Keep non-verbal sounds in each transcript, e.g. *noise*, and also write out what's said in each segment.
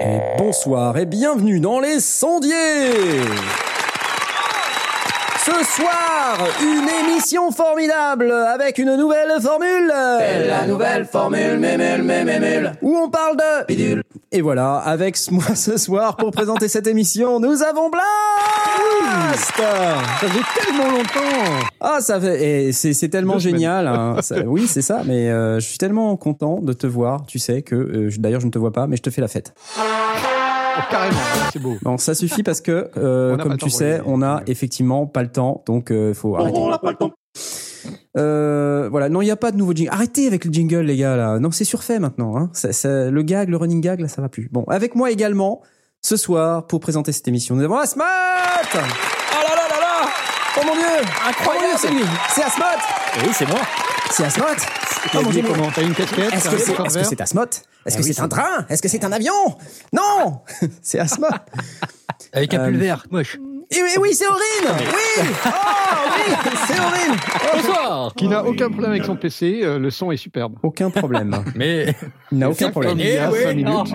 Et bonsoir et bienvenue dans les sondiers Ce soir, une émission formidable avec une nouvelle formule la nouvelle formule, mémule, mémule. où on parle de bidule. Et voilà, avec moi ce soir pour présenter cette émission, nous avons Blast Ça fait tellement longtemps Ah, ça fait, et c'est, tellement génial. hein. Ça- oui, c'est ça. Mais euh, je suis tellement content de te voir. Tu sais que, euh, d'ailleurs, je ne te vois pas, mais je te fais la fête. Oh, Carrément, c'est beau. Bon, ça suffit parce que, euh, comme tu sais, on a effectivement pas le temps, donc euh, faut arrêter. On n'a pas le temps. Euh, voilà, non, il n'y a pas de nouveau jingle. Arrêtez avec le jingle, les gars, là. Non, c'est surfait maintenant. Hein. Ça- ça- le gag, le running gag, là, ça va plus. Bon, avec moi également, ce soir, pour présenter cette émission, nous avons Asmat Oh là là là là Oh mon dieu Incroyable C'est lui C'est Asmat Oui, c'est moi. C'est Asmat T'as Oh comment une casquette Est-ce que c'est écran est-ce que vert c'est Asmat Est-ce que Ah oui, c'est un train Est-ce que c'est un avion Non *laughs* C'est Asmat Avec un Euh, pull vert, moche. Et oui, oui, c'est Aurine Oui Oh oui C'est Aurine *laughs* Bonsoir. Qui n'a aucun problème avec son PC, euh, le son est superbe. Aucun problème. *laughs* Mais Il n'a aucun problème. Il y a Eh oui, cinq non. minutes.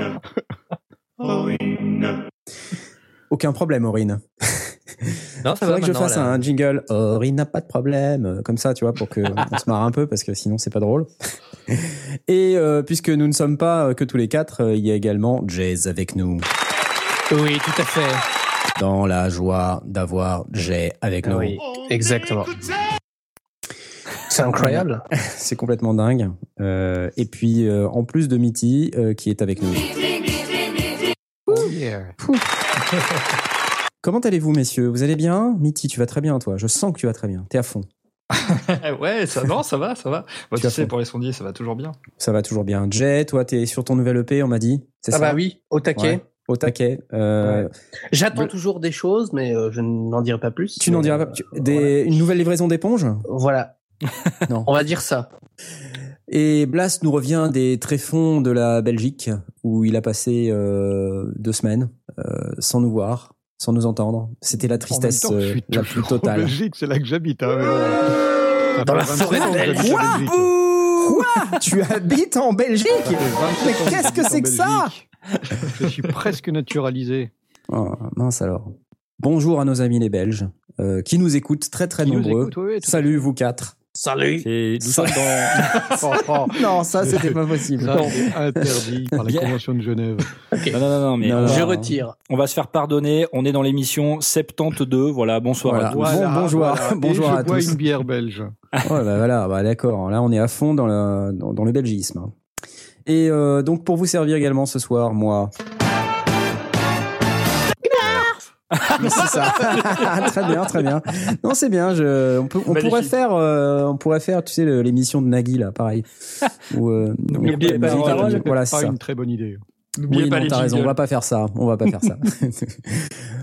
Aucun problème, Aurine. Non, ça Faudrait va que je fasse là. un jingle. Aurine n'a pas de problème, comme ça, tu vois, pour que *laughs* on se marre un peu, parce que sinon c'est pas drôle. Et euh, puisque nous ne sommes pas euh, que tous les quatre, euh, il y a également Jay avec nous. Oui, tout à fait. Dans la joie d'avoir Jay avec nous. Oui, exactement. C'est incroyable. *laughs* C'est complètement dingue. Euh, et puis, euh, en plus de Mitty, euh, qui est avec nous. Oh yeah. *laughs* Comment allez-vous, messieurs? Vous allez bien? Mitty, tu vas très bien, toi? Je sens que tu vas très bien. T'es à fond. *laughs* ouais, ça, non, ça va, ça va. Bah, Tu sais, pour les sondiers, ça va toujours bien. Ça va toujours bien. Jay, toi, t'es sur ton nouvel EP, on m'a dit. C'est Ah ça? bah oui, au taquet. Ouais. Au taquet. Euh, J'attends toujours des choses, mais euh, je n'en dirai pas plus. Tu n'en diras pas. euh, tu- des, Une nouvelle livraison d'éponges? Voilà. *laughs* Non. On va dire ça. Et Blast nous revient des tréfonds de la Belgique, où il a passé euh, deux semaines euh, sans nous voir, sans nous entendre. C'était la tristesse temps, euh, la plus toujours en totale. Belgique, c'est là que j'habite. hein, Dans la 27 forêt Quoi Belgique. Quoi Tu habites en Belgique Ça fait 27 Mais qu'est-ce que c'est que ça. Je suis presque naturalisé. oh, Mince alors. Bonjour à nos amis les Belges, euh, qui nous écoutent très très Qui nombreux. écoute, Salut vous quatre. Salut. Et nous Ça- sommes dans. *laughs* Oh, oh, Non, ça c'était pas possible. c'est interdit par la Bien. Convention de Genève. Non, non, non, non, mais Non, non. Je Ah. retire. on va se faire pardonner. On est dans l'émission 72. Voilà, bonsoir Voilà. à tous. Bon, bonjour, voilà. bonjour à je bois tous. une bière belge. *laughs* Oh bah voilà, bah d'accord. Là, on est à fond dans le, dans, dans le belgisme. Et euh, donc, pour vous servir également ce soir, moi. *laughs* c'est ça. *laughs* très bien, très bien. Non, c'est bien. Je, on peut, on Magnifique. pourrait faire, euh, on pourrait faire, tu sais, l'émission de Nagui là, pareil. *laughs* Où, euh, N'oubliez on- pas musique, paroles. Voilà, C'est une très bonne idée. N'oubliez Oui, pas non, les t'as raison, on va pas faire ça. On va pas faire ça.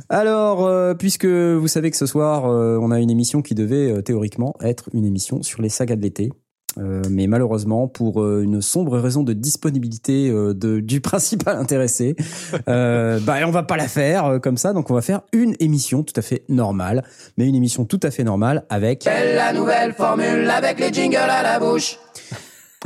Alors, euh, puisque vous savez que ce soir, euh, on a une émission qui devait euh, théoriquement être une émission sur les sagas de l'été. Euh, mais malheureusement, pour euh, une sombre raison de disponibilité euh, de, du *laughs* principal intéressé, euh, bah, on va pas la faire euh, comme ça. Donc, on va faire une émission tout à fait normale, mais une émission tout à fait normale avec. la nouvelle formule avec les jingles à la bouche.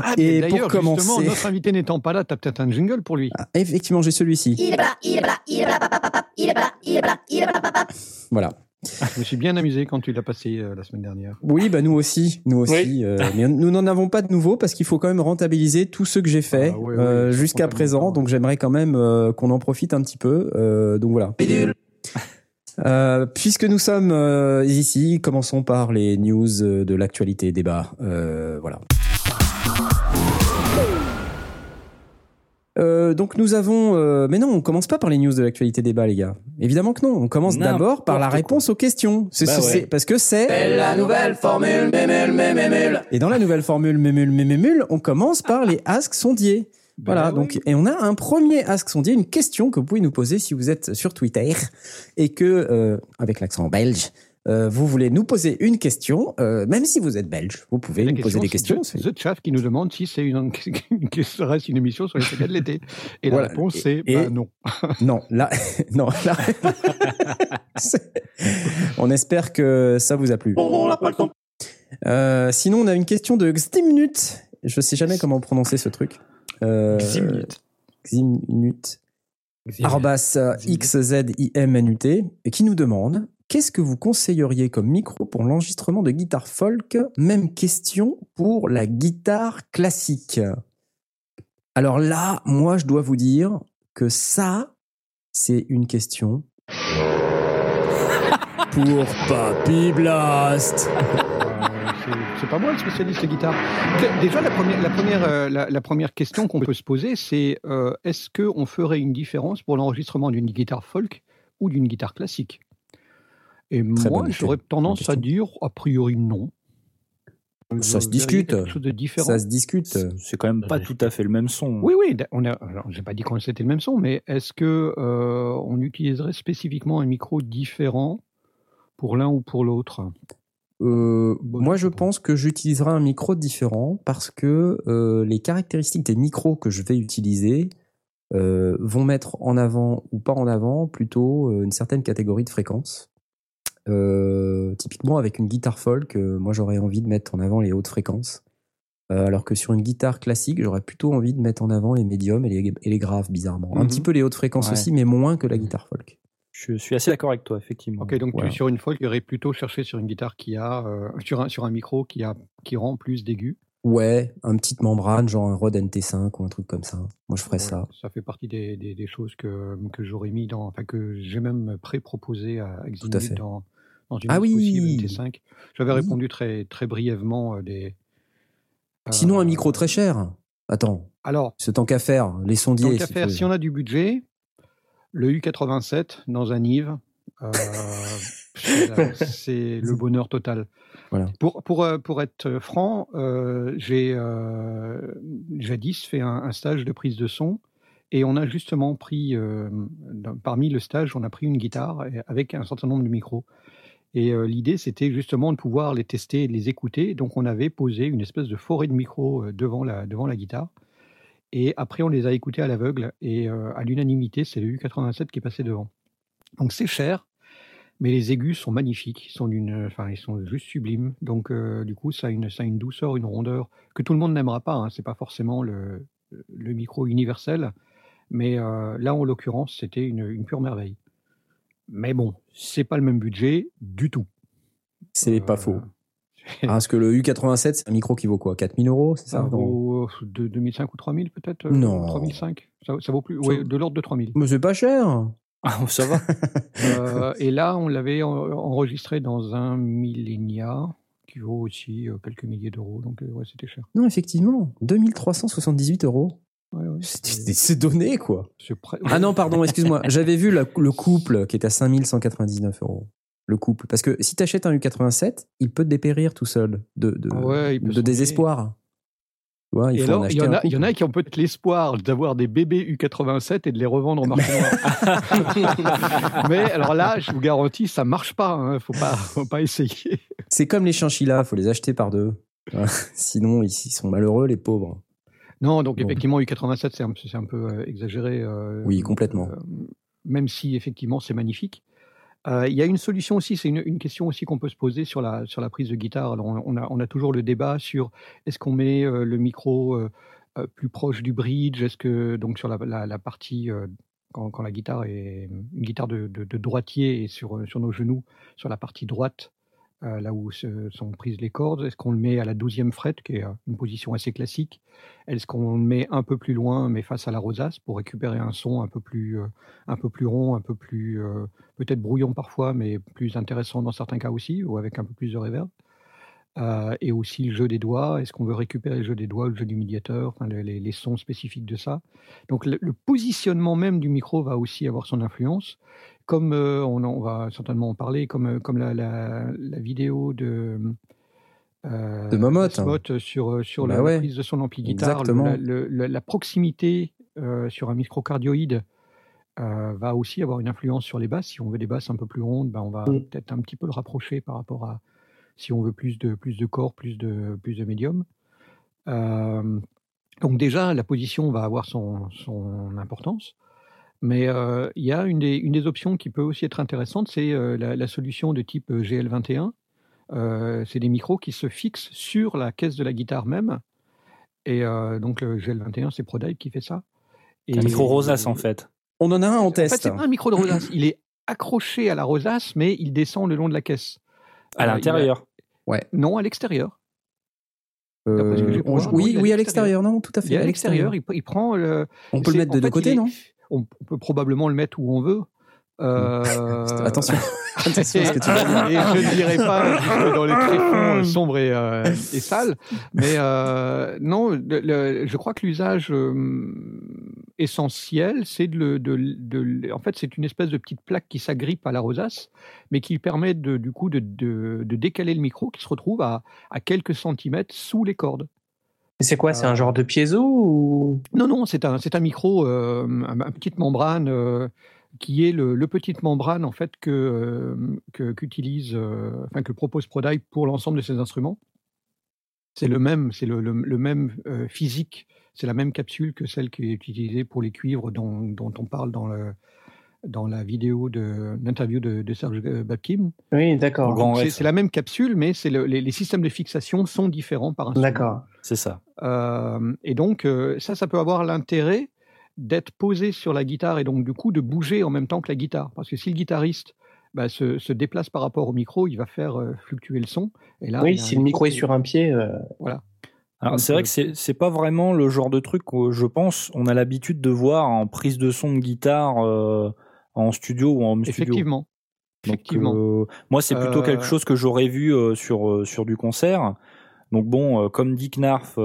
Ah, Et d'ailleurs, commencer- justement, notre invité n'étant pas là, t'as peut-être un jingle pour lui. Ah, effectivement, j'ai celui-ci. Il est là, il est là, il est là, papa, papa, il est là, il est là, il est là, papa. Voilà. Je me suis bien amusé quand tu l'as passé euh, la semaine dernière. Oui, bah nous aussi, nous aussi. euh, mais nous n'en avons pas de nouveau parce qu'il faut quand même rentabiliser tout ce que j'ai fait Ah, oui, oui, euh, jusqu'à présent. tellement. Donc j'aimerais quand même euh, qu'on en profite un petit peu. Euh, donc voilà. *laughs* Euh, puisque nous sommes euh, ici, commençons par les news de l'actualité débat. Euh, voilà. Donc nous avons, euh, mais non, on commence pas par les news de l'actualité débat, les gars. Évidemment que non. On commence d'abord par la quoi. réponse aux questions. C'est, Bah c'est- ouais. c'est- parce que c'est la nouvelle formule, mémule, mémule. et dans la nouvelle formule Mémule Mémule, on commence par les *laughs* asks sondiers. Voilà, Ben donc et on a un premier Ask Sondier, une question que vous pouvez nous poser si vous êtes sur Twitter et que euh, avec l'accent belge, euh, vous voulez nous poser une question, euh, même si vous êtes belge, vous pouvez La nous poser des question, questions. c'est The Chaff qui nous demande si c'est une, *laughs* que ce reste une émission sur les sagas de l'été. Et Voilà. la réponse, c'est bah, non. *laughs* Non, là, *laughs* non, là. On espère que ça vous a plu. On n'a pas le temps. Euh, sinon, on a une question de Ximnut. Je sais jamais comment prononcer ce truc. Euh, Ximnut. Ximnut. Arrobas euh, XZIMNUT, et qui nous demande Qu'est-ce que vous conseilleriez comme micro pour l'enregistrement de guitare folk? Même question pour la guitare classique. Alors là, moi, je dois vous dire que ça, c'est une question *laughs* pour Papy Blast. Euh, c'est- pas moi le spécialiste de guitare. Déjà, la première, la première, euh, la, la première question qu'on peut se poser, c'est euh, est-ce qu'on ferait une différence pour l'enregistrement d'une guitare folk ou d'une guitare classique? Et Très moi, j'aurais tendance à dire, a priori, non. Ça se discute. Ça se discute. C'est quand même pas tout à fait le même son. Oui, oui, on a. alors, J'ai pas dit qu'on c'était le même son, mais est-ce que euh, on utiliserait spécifiquement un micro différent pour l'un ou pour l'autre? Euh, moi, je pense que j'utiliserai un micro différent parce que euh, les caractéristiques des micros que je vais utiliser vont mettre en avant ou pas en avant plutôt une certaine catégorie de fréquences. Euh, typiquement, avec une guitare folk, euh, moi j'aurais envie de mettre en avant les hautes fréquences. Euh, alors que sur une guitare classique, j'aurais plutôt envie de mettre en avant les médiums et les, et les graves, bizarrement. Un Mhm. petit peu les hautes fréquences Ouais. aussi, mais moins que la guitare folk. Je suis assez d'accord avec toi, effectivement. Ok, donc Voilà. tu, sur une folk, tu aurais plutôt cherché sur une guitare qui a euh, sur un sur un micro qui a qui rend plus d'aigus? Ouais, un petite membrane, genre un Rode NT5 ou un truc comme ça. Moi, je ferais Ouais, ça. Ça fait partie des, des, des choses que, que j'aurais mis dans, enfin que j'ai même pré-proposé à Tout à Eximut fait. dans, dans une Ah oui. possible NT5. J'avais Oui. répondu très, très brièvement euh, des. Sinon, un euh, micro très cher. Attends, Alors, ce tant qu'à faire, les sondiers. tant qu'à si faire, on a du budget, le U87 dans un Nive, euh, *laughs* c'est le bonheur total. Voilà. Pour, pour, euh, pour être franc, euh, j'ai euh, jadis fait un, un stage de prise de son et on a justement pris, parmi le stage, on a pris une guitare avec un certain nombre de micros. Et euh, l'idée, c'était justement de pouvoir les tester de les écouter. Donc, on avait posé une espèce de forêt de micros euh, devant la, devant la guitare. Et après, on les a écoutés à l'aveugle. Et euh, à l'unanimité, c'est le U87 qui est passé devant. Donc, c'est cher, mais les aigus sont magnifiques. Ils sont, d'une, enfin, ils sont juste sublimes. Donc, du coup, ça a, une, ça a une douceur, une rondeur que tout le monde n'aimera pas. Hein. C'est pas forcément le, le micro universel. Mais là, en l'occurrence, c'était une pure merveille. Mais bon, c'est pas le même budget du tout. C'est pas Euh, faux. Ah, *laughs* parce que le U87, c'est un micro qui vaut quoi 4000 euros, c'est ça Ça Non? vaut euh, de 2005 ou 3000 peut-être euh, Non. 3005 ça, ça vaut plus Ça- ouais, de l'ordre de 3000. Mais c'est pas cher. Ah, ça va. *laughs* Euh, et là, on l'avait en- enregistré dans un Millenia qui vaut aussi quelques milliers d'euros. Donc, ouais, c'était cher. Non, effectivement, 2378 euros. Ouais, ouais, C'est donné, quoi. Ah non, pardon, excuse-moi. *laughs* J'avais vu la- le couple qui est à 5199 euros. Le couple. Parce que si tu achètes un U87, il peut te dépérir tout seul de, de, Ah de désespoir. Il Et faut en alors, il y, acheter en un a, il y en a qui ont peut-être l'espoir d'avoir des bébés U87 et de les revendre en marché noir. *laughs* Mais alors là, je vous garantis, ça marche pas. Hein. Faut pas, faut pas essayer. C'est comme les chinchillas, faut les acheter par deux. *laughs* Sinon, ils ils sont malheureux, les pauvres. Non, donc Bon. effectivement, U87, c'est un, c'est un peu euh, exagéré. euh, Oui, complètement. euh, même si effectivement, c'est magnifique. Euh, Il y a une solution aussi, c'est une, une question aussi qu'on peut se poser sur la, sur la prise de guitare. Alors, on, on a, on a toujours le débat sur est-ce qu'on met euh, le micro euh, plus proche du bridge? Est-ce que, donc, sur la, la, la partie, quand, quand la guitare est une guitare de, de, de droitier et sur, sur nos genoux, sur la partie droite, là où se- sont prises les cordes, est-ce qu'on le met à la douzième frette, qui est euh, une position assez classique? Est-ce qu'on le met un peu plus loin, mais face à la rosace, pour récupérer un son un peu plus, euh, un peu plus rond, un peu plus euh, peut-être brouillon parfois, mais plus intéressant dans certains cas aussi, ou avec un peu plus de reverb? Et aussi le jeu des doigts. Est-ce qu'on veut récupérer le jeu des doigts, le jeu du médiateur, enfin, les, sons spécifiques de ça? Donc le positionnement même du micro va aussi avoir son influence. Comme euh, on, va certainement en parler, comme, euh, comme la, la- la vidéo de euh, De spot sur, sur Bah la, ouais. prise de son ampli guitare. Exactement. La, le- la- la proximité euh, sur un microcardioïde euh, va aussi avoir une influence sur les basses. Si on veut des basses un peu plus rondes, ben on va Mm. peut-être un petit peu le rapprocher par rapport à si on veut plus de, plus de corps, plus de, plus de médium. Euh, donc déjà, la position va avoir son, son importance. Mais euh, il y a une des, une des options qui peut aussi être intéressante, c'est euh, la, la solution de type euh, GL21. Euh, c'est des micros qui se fixent sur la caisse de la guitare même. Et euh, donc le GL21, c'est ProDive qui fait ça. Et, Un micro rosace en fait. On en a un en En fait, test. c'est pas un micro de rosace. Il est accroché à la rosace, mais il descend le long de la caisse. À Euh, l'intérieur. a- Non, à l'extérieur. Euh, on- voir, oui, oui, à l'extérieur. non, tout à fait. Il à l'extérieur. Il, il prend le. On peut le mettre de deux côtés, non? On, on peut probablement le mettre où on veut. Euh, *laughs* Attention, *laughs* attention à ce que tu vas dire. et je ne dirais pas jusque dans les tréfonds euh, sombres et, euh, et *laughs* sales, mais euh, non, le- le- je crois que l'usage euh, essentiel, c'est de, le- de, de- en fait, c'est une espèce de petite plaque qui s'agrippe à la rosace, mais qui permet de, du coup de, de, de décaler le micro, qui se retrouve à, à quelques centimètres sous les cordes. C'est quoi C'est Euh, un genre de piezo ou? Non, non, c'est un, un micro, euh, un, un petite membrane euh, qui est le, le petite membrane en fait que euh, qu'utilise, euh, enfin que propose ProDive pour l'ensemble de ses instruments. C'est le même, c'est le, le- le même euh, physique, c'est la même capsule que celle qui est utilisée pour les cuivres dont, dont on parle dans le dans la vidéo de l'interview de, de Serge euh, Babkin. Oui, d'accord. C'est la même capsule, mais c'est le- les, les systèmes de fixation sont différents par instrument. D'accord. C'est ça. Euh, et donc, euh, ça, ça peut avoir l'intérêt d'être posé sur la guitare et donc, du coup, de bouger en même temps que la guitare. Parce que si le guitariste bah, se, se déplace par rapport au micro, il va faire euh, fluctuer le son. Et là, Oui, si le micro est sur un pied. euh, Alors c'est vrai que c'est c'est pas vraiment le genre de truc que je pense on a l'habitude de voir en prise de son de guitare euh, en studio ou en home studio. Effectivement. Donc, Effectivement. euh, moi, c'est plutôt Euh, quelque chose que j'aurais vu euh, sur euh, sur du concert. Donc bon, euh, comme dit Knarf, euh,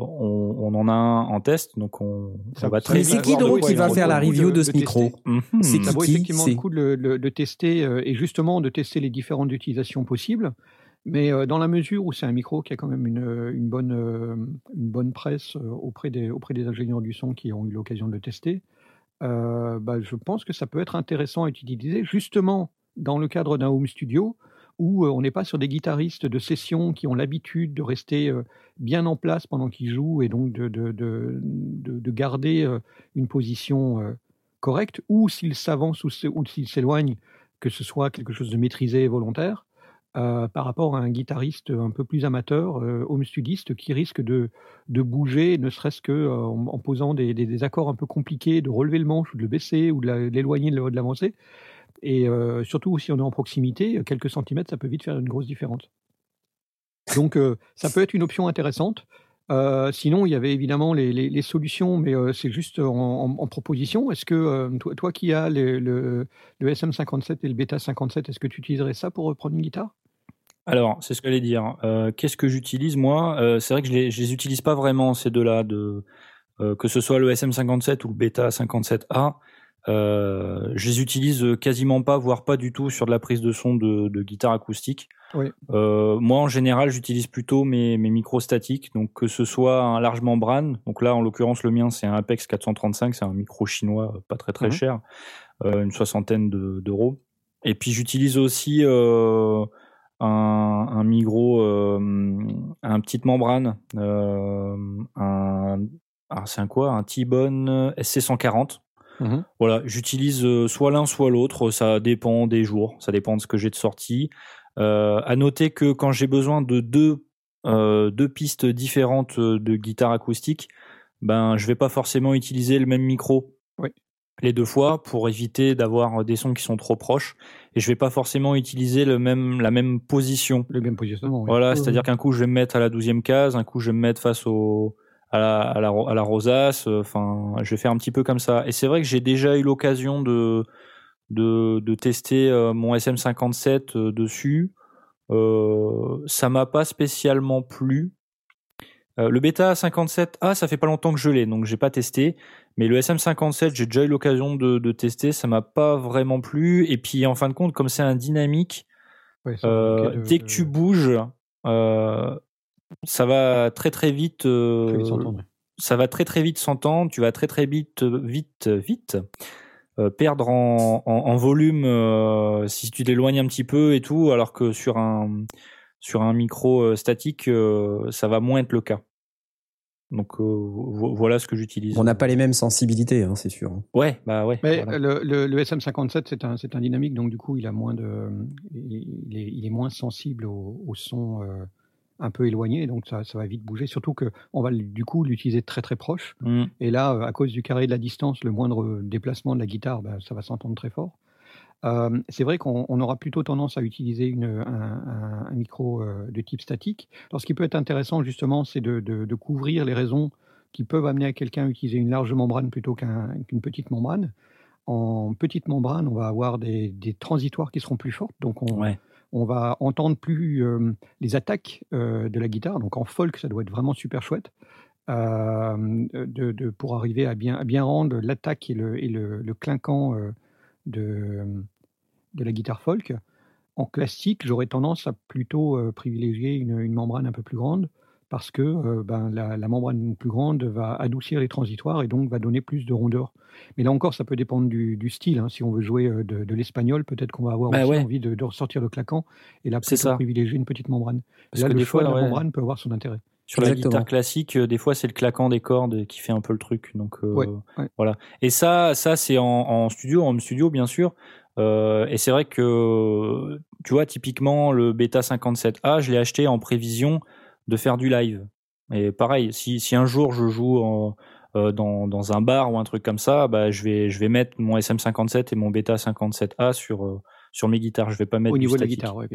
on, on en a un en test, donc on, Ça- on va très Mais c'est qui donc qui va faire la review de- de ce de micro? Mhm. C'est Ça vaut qui? effectivement c'est- le coup de, le- le- de tester euh, et justement de tester les différentes utilisations possibles. Mais euh, dans la mesure où c'est un micro qui a quand même une, euh, une, bonne, euh, une bonne presse euh, auprès des, auprès des ingénieurs du son qui ont eu l'occasion de le tester, euh, bah, je pense que ça peut être intéressant à utiliser justement dans le cadre d'un home studio où euh, on n'est pas sur des guitaristes de session qui ont l'habitude de rester euh, bien en place pendant qu'ils jouent et donc de, de, de, de- de garder une position correcte, ou s'ils s'avancent ou s'ils s'éloignent, que ce soit quelque chose de maîtrisé et volontaire, par rapport à un guitariste un peu plus amateur, euh, home studiste, qui risque de, de bouger, ne serait-ce que euh, en, posant des, des- accords un peu compliqués, de relever le manche ou de le baisser ou de l'éloigner de, l'avancer. Et euh, surtout, si on est en proximité, quelques centimètres, ça peut vite faire une grosse différence. Donc, euh, ça peut être une option intéressante. Sinon, il y avait évidemment les, les- solutions, mais c'est juste en, proposition. Est-ce que toi, toi qui as le, le- le SM57 et le Beta 57, est-ce que tu utiliserais ça pour reprendre une guitare? Alors, c'est ce que j'allais dire. Euh, Qu'est-ce que j'utilise moi? Euh, C'est vrai que je les, je les utilise pas vraiment ces deux-là, de euh, que ce soit le SM57 ou le Beta 57A. Euh, je les utilise quasiment pas, voire pas du tout sur de la prise de son de, de guitare acoustique. Oui. Moi, en général, j'utilise plutôt mes, mes micros statiques, donc que ce soit un large membrane. Donc là, en l'occurrence, le mien, c'est un Apex 435, c'est un micro chinois, pas très très Mhm. cher, une soixantaine de- d'euros. Et puis j'utilise aussi euh, un, un micro, euh, un petite membrane, euh, un, ah, c'est un quoi, un T-Bone SC140. Mhm. Voilà, j'utilise euh, soit l'un soit l'autre, ça dépend des jours, ça dépend de ce que j'ai de sortie. Euh, à noter que quand j'ai besoin de deux, euh, deux pistes différentes de guitare acoustique, ben je vais pas forcément utiliser le même micro. Les deux fois pour éviter d'avoir des sons qui sont trop proches et je vais pas forcément utiliser le même la même position. Le même positionnement. oui. Voilà, c'est-à-dire qu'un coup je vais me mettre à la douzième case, un coup je vais me mettre face au à la, à la, à la rosace, euh, enfin je vais faire un petit peu comme ça. Et c'est vrai que j'ai déjà eu l'occasion de, de, de tester euh, mon SM57 euh, dessus. Euh, ça m'a pas spécialement plu. Euh, le bêta 57A, ça fait pas longtemps que je l'ai, donc j'ai pas testé. Mais le SM57, j'ai déjà eu l'occasion de, de tester, ça m'a pas vraiment plu. Et puis en fin de compte, comme c'est un dynamique, Ouais, euh, de- dès que tu bouges, euh, ça va très très vite. Très vite s'entendre. ça va très très vite s'entendre. Tu vas très très vite, vite, vite euh, perdre en, en, en volume euh, si tu t'éloignes un petit peu et tout, alors que sur un sur un micro euh, statique, euh, ça va moins être le cas. Donc euh, vo- voilà ce que j'utilise. On n'a pas les mêmes sensibilités, hein, c'est sûr. Ouais, bah ouais. Mais voilà. le, le, le SM57, c'est un, c'est un dynamique, donc du coup, il a moins de, il est, il est moins sensible au, au son euh, un peu éloigné, donc ça, ça va vite bouger. Surtout que on va du coup l'utiliser très très proche. Mm. Et là, à cause du carré de la distance, le moindre déplacement de la guitare, ben, ça va s'entendre très fort. Euh, c'est vrai qu'on on aura plutôt tendance à utiliser une, un, un- un micro euh, de type statique. Alors, ce qui peut être intéressant, justement, c'est de, de- de couvrir les raisons qui peuvent amener à quelqu'un à utiliser une large membrane plutôt qu'un- qu'une petite membrane. En petite membrane, on va avoir des, des transitoires qui seront plus fortes, donc on, Ouais. on va entendre plus euh, les attaques euh, de la guitare. Donc en folk, ça doit être vraiment super chouette euh, de, de- pour arriver à bien, à bien rendre l'attaque et le, et le, le clinquant euh, de, de la guitare folk. En classique, j'aurais tendance à plutôt euh, privilégier une, une membrane un peu plus grande parce que euh, ben, la, la membrane plus grande va adoucir les transitoires et donc va donner plus de rondeur. Mais là encore, ça peut dépendre du, du style. hein. Si on veut jouer euh, de, de l'espagnol, peut-être qu'on va avoir Bah aussi ouais. envie de, de ressortir le claquant et là plutôt ça. privilégier une petite membrane. Parce là, que le des choix fois, de la ouais, membrane peut avoir son intérêt. Sur la guitare classique, des fois c'est le claquant des cordes qui fait un peu le truc. Donc euh, Ouais, ouais. voilà. Et ça, ça c'est en, en studio, en studio bien sûr. Euh, et c'est vrai que tu vois typiquement le Beta 57A, je l'ai acheté en prévision de faire du live. Et pareil, si, si un jour je joue en- euh, dans, dans un bar ou un truc comme ça, bah, je vais je vais mettre mon SM57 et mon Beta 57A sur euh, sur mes guitares. Je vais pas mettre Au du niveau de la guitare, ouais,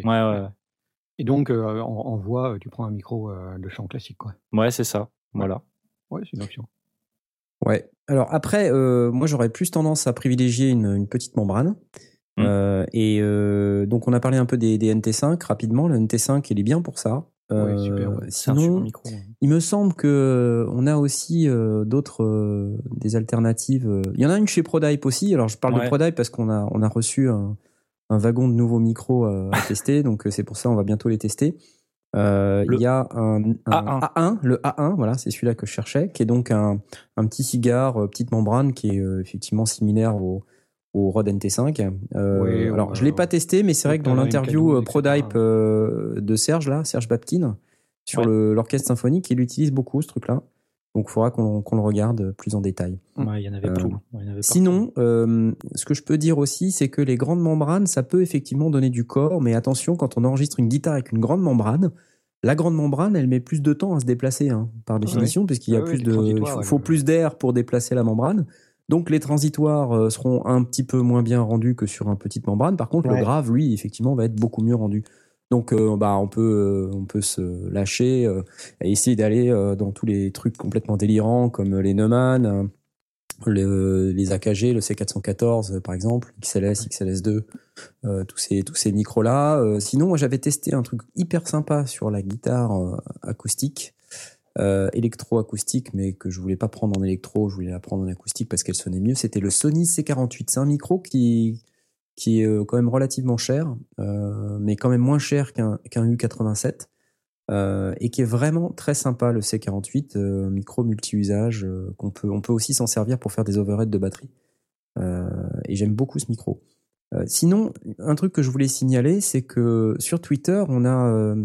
Et donc, euh, en, en voix, tu prends un micro euh, de chant classique. Quoi. Ouais, c'est ça. Voilà. Ouais, c'est une option. Ouais. Alors après, euh, moi j'aurais plus tendance à privilégier une, une petite membrane. Mm. Euh, et euh, donc on a parlé un peu des, des NT5 rapidement. Le NT5 il est bien pour ça. Ouais, super, ouais. C'est un super sinon, micro. il me semble que euh, on a aussi euh, d'autres euh, des alternatives. euh. Il y en a une chez Prodype aussi. Alors je parle de. Prodype parce qu'on a on a reçu un, un wagon de nouveaux micros euh, à *laughs* tester. donc euh, c'est pour ça on va bientôt les tester. Euh, il y a un, un A1. A1, le A1, voilà, c'est celui-là que je cherchais, qui est donc un, un petit cigare, euh, petite membrane, qui est euh, effectivement similaire au, au Rode NT5. Euh, alors, je l'ai va- pas testé, mais c'est vrai que dans l'interview euh. ProDype euh, de Serge, là, Serge Baptine, sur Ouais. l'orchestre symphonique, il utilise beaucoup ce truc-là. Donc, il faudra qu'on le regarde plus en détail. Il y en avait Euh, tout. Ouais, il y en avait Sinon, ce que je peux dire aussi, c'est que les grandes membranes, ça peut effectivement donner du corps, mais attention, quand on enregistre une guitare avec une grande membrane, la grande membrane, elle met plus de temps à se déplacer, hein, par définition, puisqu'il y a plus de, il faut plus d'air pour déplacer la membrane. Donc les transitoires euh, seront un petit peu moins bien rendus que sur une petite membrane. Par contre, Ouais. le grave, lui, effectivement, va être beaucoup mieux rendu. Donc, euh, bah, on peut, euh, on peut se lâcher euh, et essayer d'aller dans tous les trucs complètement délirants comme les Neumann, le- les AKG, le C414 euh, par exemple, XLS, XLS2, euh, tous ces tous ces micros là. sinon, moi j'avais testé un truc hyper sympa sur la guitare acoustique, euh, électro-acoustique, mais que je voulais pas prendre en électro, je voulais la prendre en acoustique parce qu'elle sonnait mieux. C'était le Sony C48. C'est un micro qui qui est euh, quand même relativement cher, euh, mais quand même moins cher qu'un qu'un U87. Euh, et qui est vraiment très sympa le C48, euh, micro multi-usage euh, qu'on peut on peut aussi s'en servir pour faire des overheads de batterie. Et j'aime beaucoup ce micro. Euh, sinon, un truc que je voulais signaler, c'est que sur Twitter, on a euh,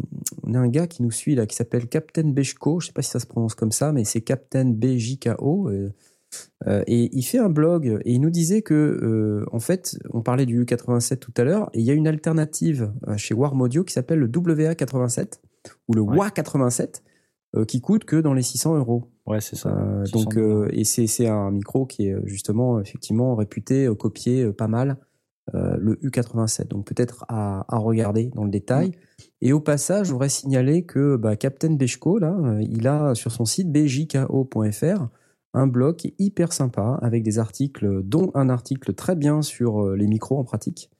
on a un gars qui nous suit là qui s'appelle Captain Bejko, je sais pas si ça se prononce comme ça, mais c'est Captain BJKO. Euh, et il fait un blog et il nous disait que euh, en fait, on parlait du U87 tout à l'heure, et il y a une alternative euh, chez Warm Audio qui s'appelle le WA87 ou le Ouais. WA87 euh, qui coûte que dans les 600 euros. Ouais, c'est ça. 600 donc, et c'est c'est un micro qui est justement effectivement réputé copié pas mal euh, le U87. Donc peut-être à, à regarder dans le détail. Et au passage, je voudrais signaler que bah, Captain Bechko là, euh, il a sur son site bjko.fr un blog hyper sympa avec des articles, dont un article très bien sur euh, les micros en pratique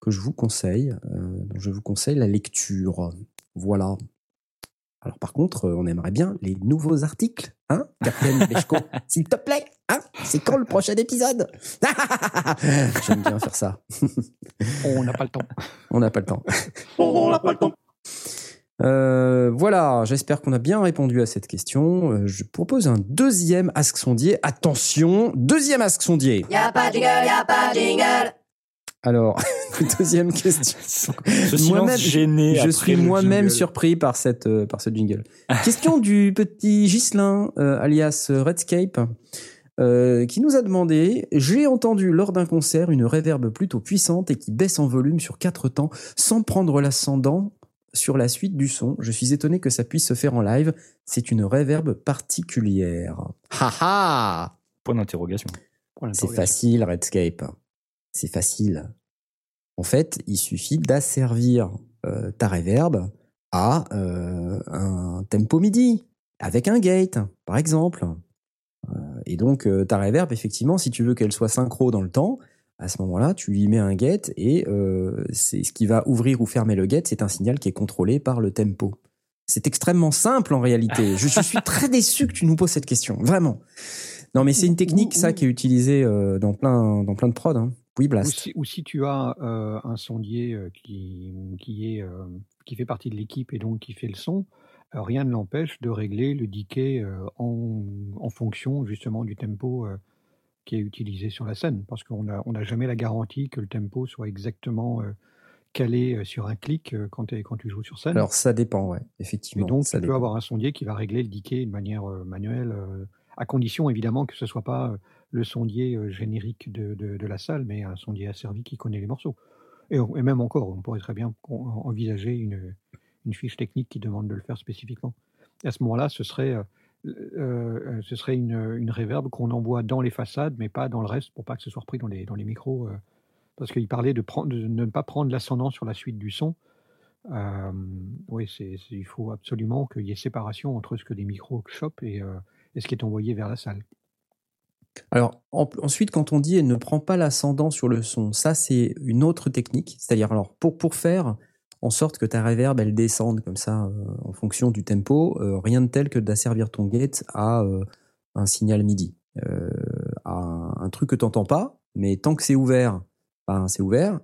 que je vous conseille. Euh, je vous conseille la lecture. Voilà. Alors par contre, on aimerait bien les nouveaux articles, hein, Captain Bechko, *laughs* s'il te plaît, hein C'est quand le prochain épisode? *laughs* J'aime bien faire ça. On n'a pas le temps. On n'a pas le temps. On n'a pas le temps. Euh, voilà, j'espère qu'on a bien répondu à cette question. Euh, Je propose un deuxième Ask Sondier. Attention, deuxième Ask Sondier. Y'a pas de jingle, y'a pas de jingle. Alors, *laughs* deuxième question. Ce silence Moi-même, gêné. Je après suis moi-même surpris par cette euh, par ce jingle. Question du petit Ghislain, euh, alias Redscape, euh, qui nous a demandé J'ai entendu lors d'un concert une réverb plutôt puissante et qui baisse en volume sur quatre temps sans prendre l'ascendant sur la suite du son. Je suis étonné que ça puisse se faire en live. C'est une réverb particulière. Ha ha Point d'interrogation. C'est facile, Redscape. C'est facile. En fait, il suffit d'asservir euh, ta reverb à euh, un tempo MIDI avec un gate, par exemple. Et donc, euh, ta reverb, effectivement, si tu veux qu'elle soit synchro dans le temps, à ce moment-là, tu lui mets un gate et euh, c'est ce qui va ouvrir ou fermer le gate, c'est un signal qui est contrôlé par le tempo. C'est extrêmement simple en réalité. Je, je suis très *laughs* déçu que tu nous poses cette question, vraiment. Non, mais c'est une technique, ça, qui est utilisée euh, dans plein, dans plein de prod. Hein. Oui, Ou Blast. si, ou si tu as euh, un sondier qui, qui, est, qui fait partie de l'équipe et donc qui fait le son, rien ne l'empêche de régler le decay euh, en, en fonction justement du tempo euh, qui est utilisé sur la scène. Parce qu'on n'a on jamais la garantie que le tempo soit exactement euh, calé euh, sur un clic euh, quand, tu joues sur scène. Alors, ça dépend, ouais, et effectivement. donc ça tu peux avoir un sondier qui va régler le decay de manière euh, manuelle, euh, à condition évidemment que ce soit pas euh, le sondier euh, générique de, de- de la salle, mais un sondier asservi qui connaît les morceaux. Et, et même encore, on pourrait très bien envisager une, une fiche technique qui demande de le faire spécifiquement. À ce moment-là, ce serait, euh, euh, ce serait une, une reverb qu'on envoie dans les façades, mais pas dans le reste, pour pas que ce soit repris dans les, dans les micros. euh, parce qu'il parlait de, prendre, de ne pas prendre l'ascendant sur la suite du son. Euh, oui, c'est, il faut absolument qu'il y ait séparation entre ce que les micros chopent et, euh, et ce qui est envoyé vers la salle. Alors, en- ensuite, quand on dit elle ne prend pas l'ascendant sur le son, ça, c'est une autre technique. C'est-à-dire, alors, pour, pour faire en sorte que ta reverb, elle descende comme ça, euh, en fonction du tempo, euh, rien de tel que d'asservir ton gate à euh, un signal MIDI. À un, un truc que tu n'entends pas, mais tant que c'est ouvert, ben, c'est ouvert.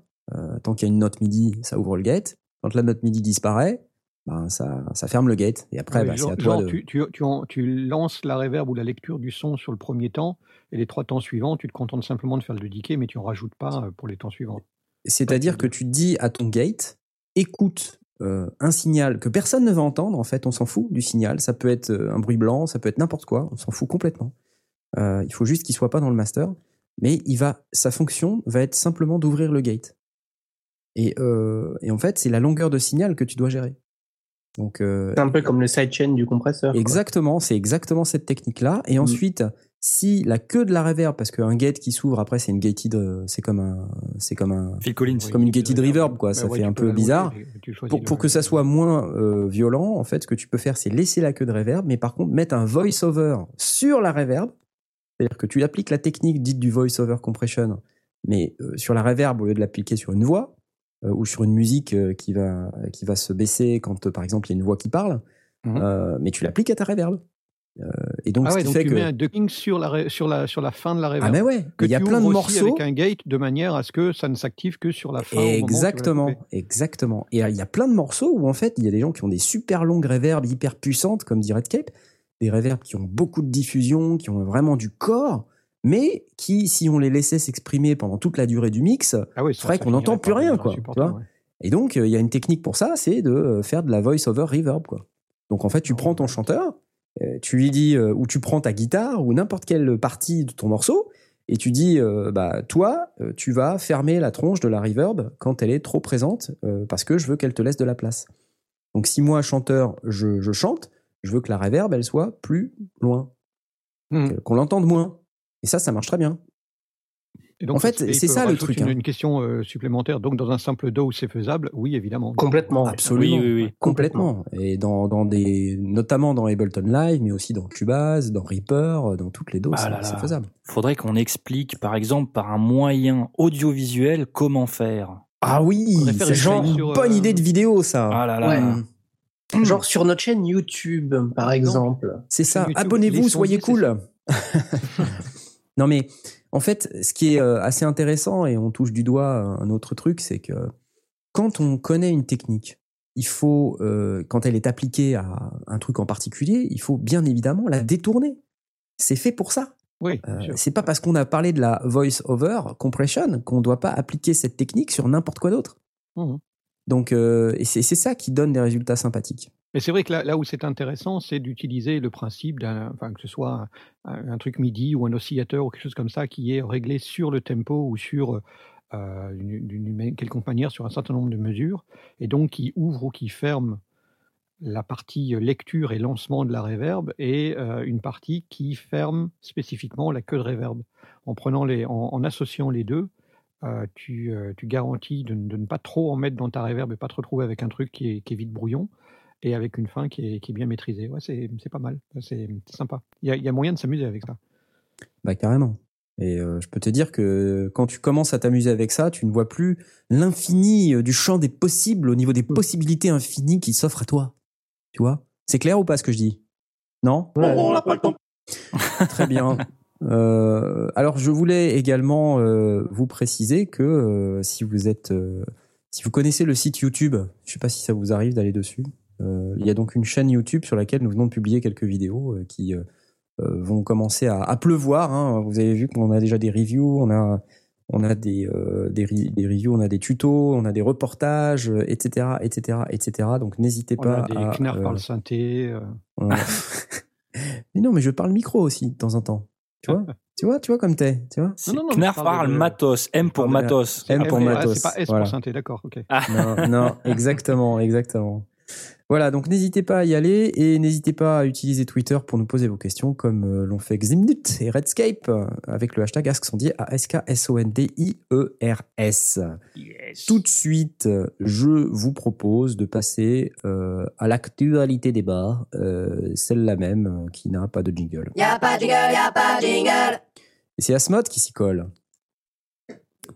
Tant qu'il y a une note MIDI, ça ouvre le gate. Quand la note MIDI disparaît, ben, ça, ça ferme le gate. Et après, Oui, ben, c'est à toi genre, de... tu, tu, tu, en- tu lances la reverb ou la lecture du son sur le premier temps, et les trois temps suivants, tu te contentes simplement de faire le decay, mais tu en rajoutes pas pour les temps suivants. C'est-à-dire que tu dis à ton gate, écoute euh, un signal que personne ne va entendre, en fait, on s'en fout du signal. Ça peut être euh, un bruit blanc, ça peut être n'importe quoi, on s'en fout complètement. Euh, il faut juste qu'il soit pas dans le master, mais il va, sa fonction va être simplement d'ouvrir le gate. Et, euh, et en fait, c'est la longueur de signal que tu dois gérer. Donc, C'est un peu comme le sidechain du compresseur. Exactement, c'est exactement cette technique-là. Et Mm. ensuite, si la queue de la reverb, parce qu'un gate qui s'ouvre après, c'est une gated, euh, c'est comme un, c'est comme un, Phil Collins. comme une gated reverb, quoi. Ça ouais, fait un peu bizarre. Pour, que ça soit moins euh, violent, en fait, ce que tu peux faire, c'est laisser la queue de reverb, mais par contre mettre un voice-over sur la reverb. C'est-à-dire que tu appliques la technique dite du voice-over compression, mais euh, sur la reverb au lieu de l'appliquer sur une voix euh, ou sur une musique euh, qui va qui va se baisser quand, euh, par exemple, il y a une voix qui parle. Euh, mais tu l'appliques à ta reverb. Euh, et donc, Ah ce qui donc fait tu que mets un ducking sur la, ré- sur, la, sur la fin de la reverb. ah mais ouais, que il y a plein de morceaux. avec un gate de manière à ce que ça ne s'active que sur la fin. Exactement, exactement. Et il y a plein de morceaux où en fait il y a des gens qui ont des super longues reverbs hyper puissantes, comme dit Redcape, des reverbs qui ont beaucoup de diffusion, qui ont vraiment du corps, mais qui, si on les laissait s'exprimer pendant toute la durée du mix, Ah oui, ferait qu'on n'entend plus rien, quoi, et donc euh, il y a une technique pour ça, c'est de euh, faire de la voice-over reverb, quoi. Donc en fait tu prends ton chanteur, tu lui dis, euh, ou tu prends ta guitare ou n'importe quelle partie de ton morceau, et tu dis, euh, bah toi, euh, tu vas fermer la tronche de la reverb quand elle est trop présente, euh, parce que je veux qu'elle te laisse de la place. Donc si moi, chanteur, je, je chante, je veux que la reverb, elle soit plus loin, que- qu'on l'entende moins. Et ça, ça marche très bien. Et donc, En fait, il c'est ça, le truc, Une, hein. une question euh, supplémentaire. Donc, dans un simple do, c'est faisable Oui, évidemment. Complètement. Absolument. Oui, oui, oui. Complètement. Et dans, dans des, notamment dans Ableton Live, mais aussi dans Cubase, dans Reaper, dans toutes les doses, Ah c'est- faisable. Faudrait qu'on explique, par exemple, par un moyen audiovisuel, comment faire. Ah oui, c'est une genre une sur, bonne euh, idée de vidéo, ça. Ah là là. Ouais. Genre sur notre chaîne YouTube, par exemple. C'est ça. Abonnez-vous, soyez cool. *laughs* *laughs* non mais en fait, ce qui est euh, assez intéressant et on touche du doigt un autre truc, c'est que quand on connaît une technique il faut, euh, quand elle est appliquée à un truc en particulier, il faut bien évidemment la détourner. C'est fait pour ça. Oui, Euh, c'est pas parce qu'on a parlé de la voice over compression qu'on doit pas appliquer cette technique sur n'importe quoi d'autre. Mhm. Donc, euh, et c'est ça qui donne des résultats sympathiques. Mais c'est vrai que là, où c'est intéressant, c'est d'utiliser le principe que ce soit un, truc MIDI ou un oscillateur ou quelque chose comme ça qui est réglé sur le tempo ou sur euh, d'une quelconque manière sur un certain nombre de mesures et donc qui ouvre ou qui ferme la partie lecture et lancement de la reverb et euh, une partie qui ferme spécifiquement la queue de reverb. En prenant les, en, associant les deux, euh, tu, euh, garantis de, ne- pas trop en mettre dans ta reverb et pas te retrouver avec un truc qui est, qui est vite brouillon et avec une fin qui est, qui est bien maîtrisée. Ouais, c'est c'est pas mal, c'est c'est sympa. Il y a, il y a moyen de s'amuser avec ça. Bah carrément. Et euh, je peux te dire que quand tu commences à t'amuser avec ça, tu ne vois plus l'infini euh, du champ des possibles au niveau des possibilités infinies qui s'offrent à toi. Tu vois? C'est clair ou pas ce que je dis? Non? On n'a pas le temps. Très bien. *laughs* Euh, alors, je voulais également euh, vous préciser que euh, si vous êtes, euh, si vous connaissez le site YouTube, je sais pas si ça vous arrive d'aller dessus. Euh, il y a donc une chaîne YouTube sur laquelle nous venons de publier quelques vidéos euh, qui euh, vont commencer à, à pleuvoir. hein. Vous avez vu qu'on a déjà des reviews, on a on a des, euh, des, re- des reviews, on a des tutos, on a des reportages, etc., etc., etc. Donc n'hésitez On pas a des euh, par le synthé. euh, *laughs* on- mais non, mais je parle micro aussi de temps en temps. Tu vois, tu vois, tu vois comme t'es, tu vois? Non, non, je Knarf parle parle de- matos, M pour matos. M Ah, pour matos, C'est pas S voilà. pour synthé, d'accord, ok. Non, non, exactement, exactement. Voilà, donc n'hésitez pas à y aller et n'hésitez pas à utiliser Twitter pour nous poser vos questions comme euh, l'ont fait Ximnut et Redscape euh, avec le hashtag AskSondier à S-K-S-O-N-D-I-E-R-S. Tout de suite, euh, je vous propose de passer euh, à l'actualité des bars, euh, celle-là même qui n'a pas de jingle. Y a pas de jingle, y a pas de jingle. Et c'est Asmod qui s'y colle,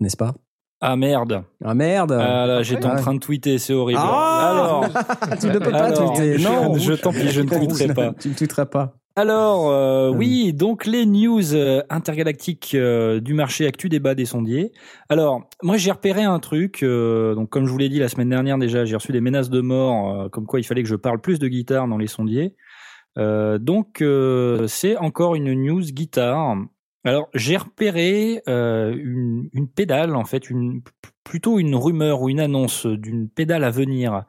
n'est-ce pas? Ah merde. Ah merde Ah là, j'étais en train de tweeter, c'est horrible. Ah Alors, Tu ne peux pas Alors, tweeter, non je- tant pis, je ne *laughs* tweeterai pas. Tu ne tweeteras pas. Alors, euh, Hum. oui, donc les news euh, intergalactiques euh, du marché actu débat des sondiers. Alors, moi j'ai repéré un truc, euh, donc comme je vous l'ai dit la semaine dernière déjà, j'ai reçu des menaces de mort, euh, comme quoi il fallait que je parle plus de guitare dans les sondiers. Euh, donc, euh, c'est encore une news guitare. Alors, j'ai repéré euh, une, pédale, en fait, une, plutôt une rumeur ou une annonce d'une pédale à venir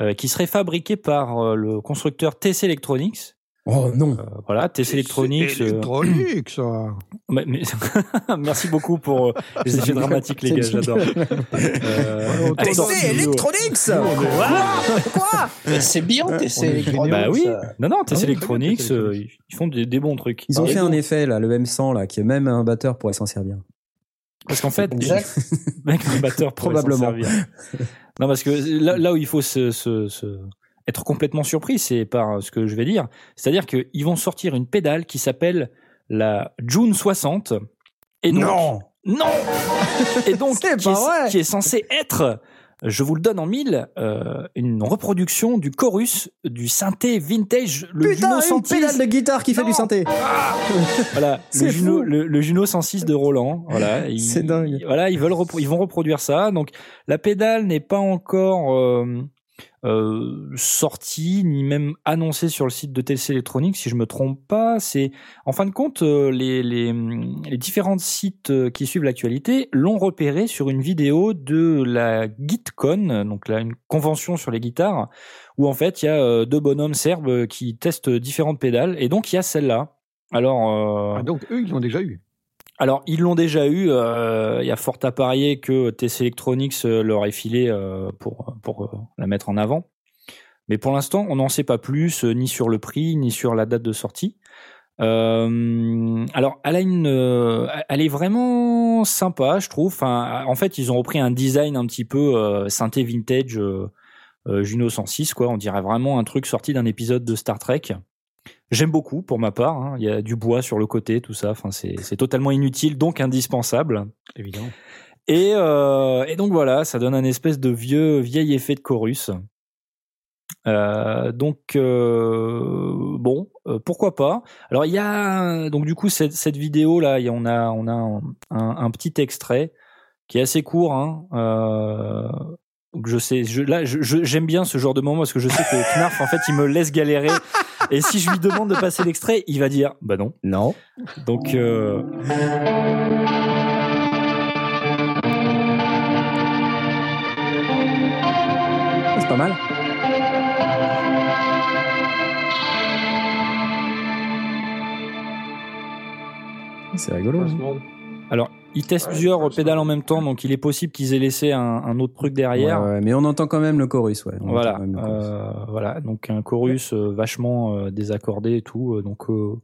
euh, qui serait fabriquée par euh, le constructeur TC Electronics. Oh non Euh, voilà, TC Electronics. euh, électronique, ça. *clears throat* mais- mais- *laughs* merci beaucoup pour euh, les effets dramatiques, les gars, j'adore. Euh, Studio. Electronics Mais C'est bien, TC Electronics. Bah oui, non, non, Ah TC oui, Electronics, TC euh, Electronics. ils font des, des bons trucs. Ils ont Et fait un effet là, le M100 là, qui est même un batteur pourrait s'en servir. Parce qu'en fait, *laughs* mec, le batteur pourrait s'en Probablement. servir. Non, parce que là, là où il faut se, se- se- être complètement surpris, c'est par ce que je vais dire. C'est-à-dire qu'ils vont sortir une pédale qui s'appelle la June 60. Et donc, Non *laughs* Et donc, C'est qui, est, qui est censé être, je vous le donne en mille, euh, une reproduction du chorus du synthé vintage, le Putain, Juno une 106. pédale de guitare qui fait Non. du synthé. *laughs* Voilà, C'est le Juno, le, le Juno 106 de Roland. Voilà, *laughs* C'est dingue. Voilà, ils veulent, ils vont reproduire ça. Donc, la pédale n'est pas encore euh, euh, sortie ni même annoncée sur le site de TLC Electronics, si je me trompe pas. C'est, en fin de compte, euh, les, les, les différents sites euh, qui suivent l'actualité l'ont repéré sur une vidéo de la GitCon, donc là une convention sur les guitares, où en fait il y a deux bonhommes serbes qui testent différentes pédales, et donc il y a celle-là. Alors, Ah, donc eux, ils l'ont déjà eu. Alors, ils l'ont déjà eu. euh, Il y a fort à parier que TC Electronics euh, leur ait filé euh, pour, la mettre en avant. Mais pour l'instant, on n'en sait pas plus, ni sur le prix, ni sur la date de sortie. Alors, elle est vraiment sympa, je trouve. En fait, ils ont repris un design un petit peu synthé vintage Juno 106, quoi. On dirait vraiment un truc sorti d'un épisode de Star Trek. J'aime beaucoup pour ma part. hein. Il y a du bois sur le côté, tout ça. Enfin, c'est totalement inutile, donc indispensable. Évidemment. Et, euh, et donc voilà, ça donne un espèce de vieux vieil effet de chorus. Euh, donc euh, bon, pourquoi pas. Alors il y a donc du coup cette, cette vidéo là, il y a- on a on a un, un- un petit extrait qui est assez court. Hein, je sais, je, là, je- je- j'aime bien ce genre de moment parce que je sais que Knarf, en fait, il me laisse galérer. Et si je lui demande de passer l'extrait, il va dire, bah non. Non. Donc, euh, C'est pas mal. C'est rigolo. hein. Alors, il teste plusieurs pédales en même temps, donc il est possible qu'ils aient laissé un, un autre truc derrière. Ouais, ouais, mais on entend quand même le chorus, ouais. On Voilà, le chorus. euh, voilà, donc un chorus euh, vachement euh, désaccordé et tout, euh, donc euh,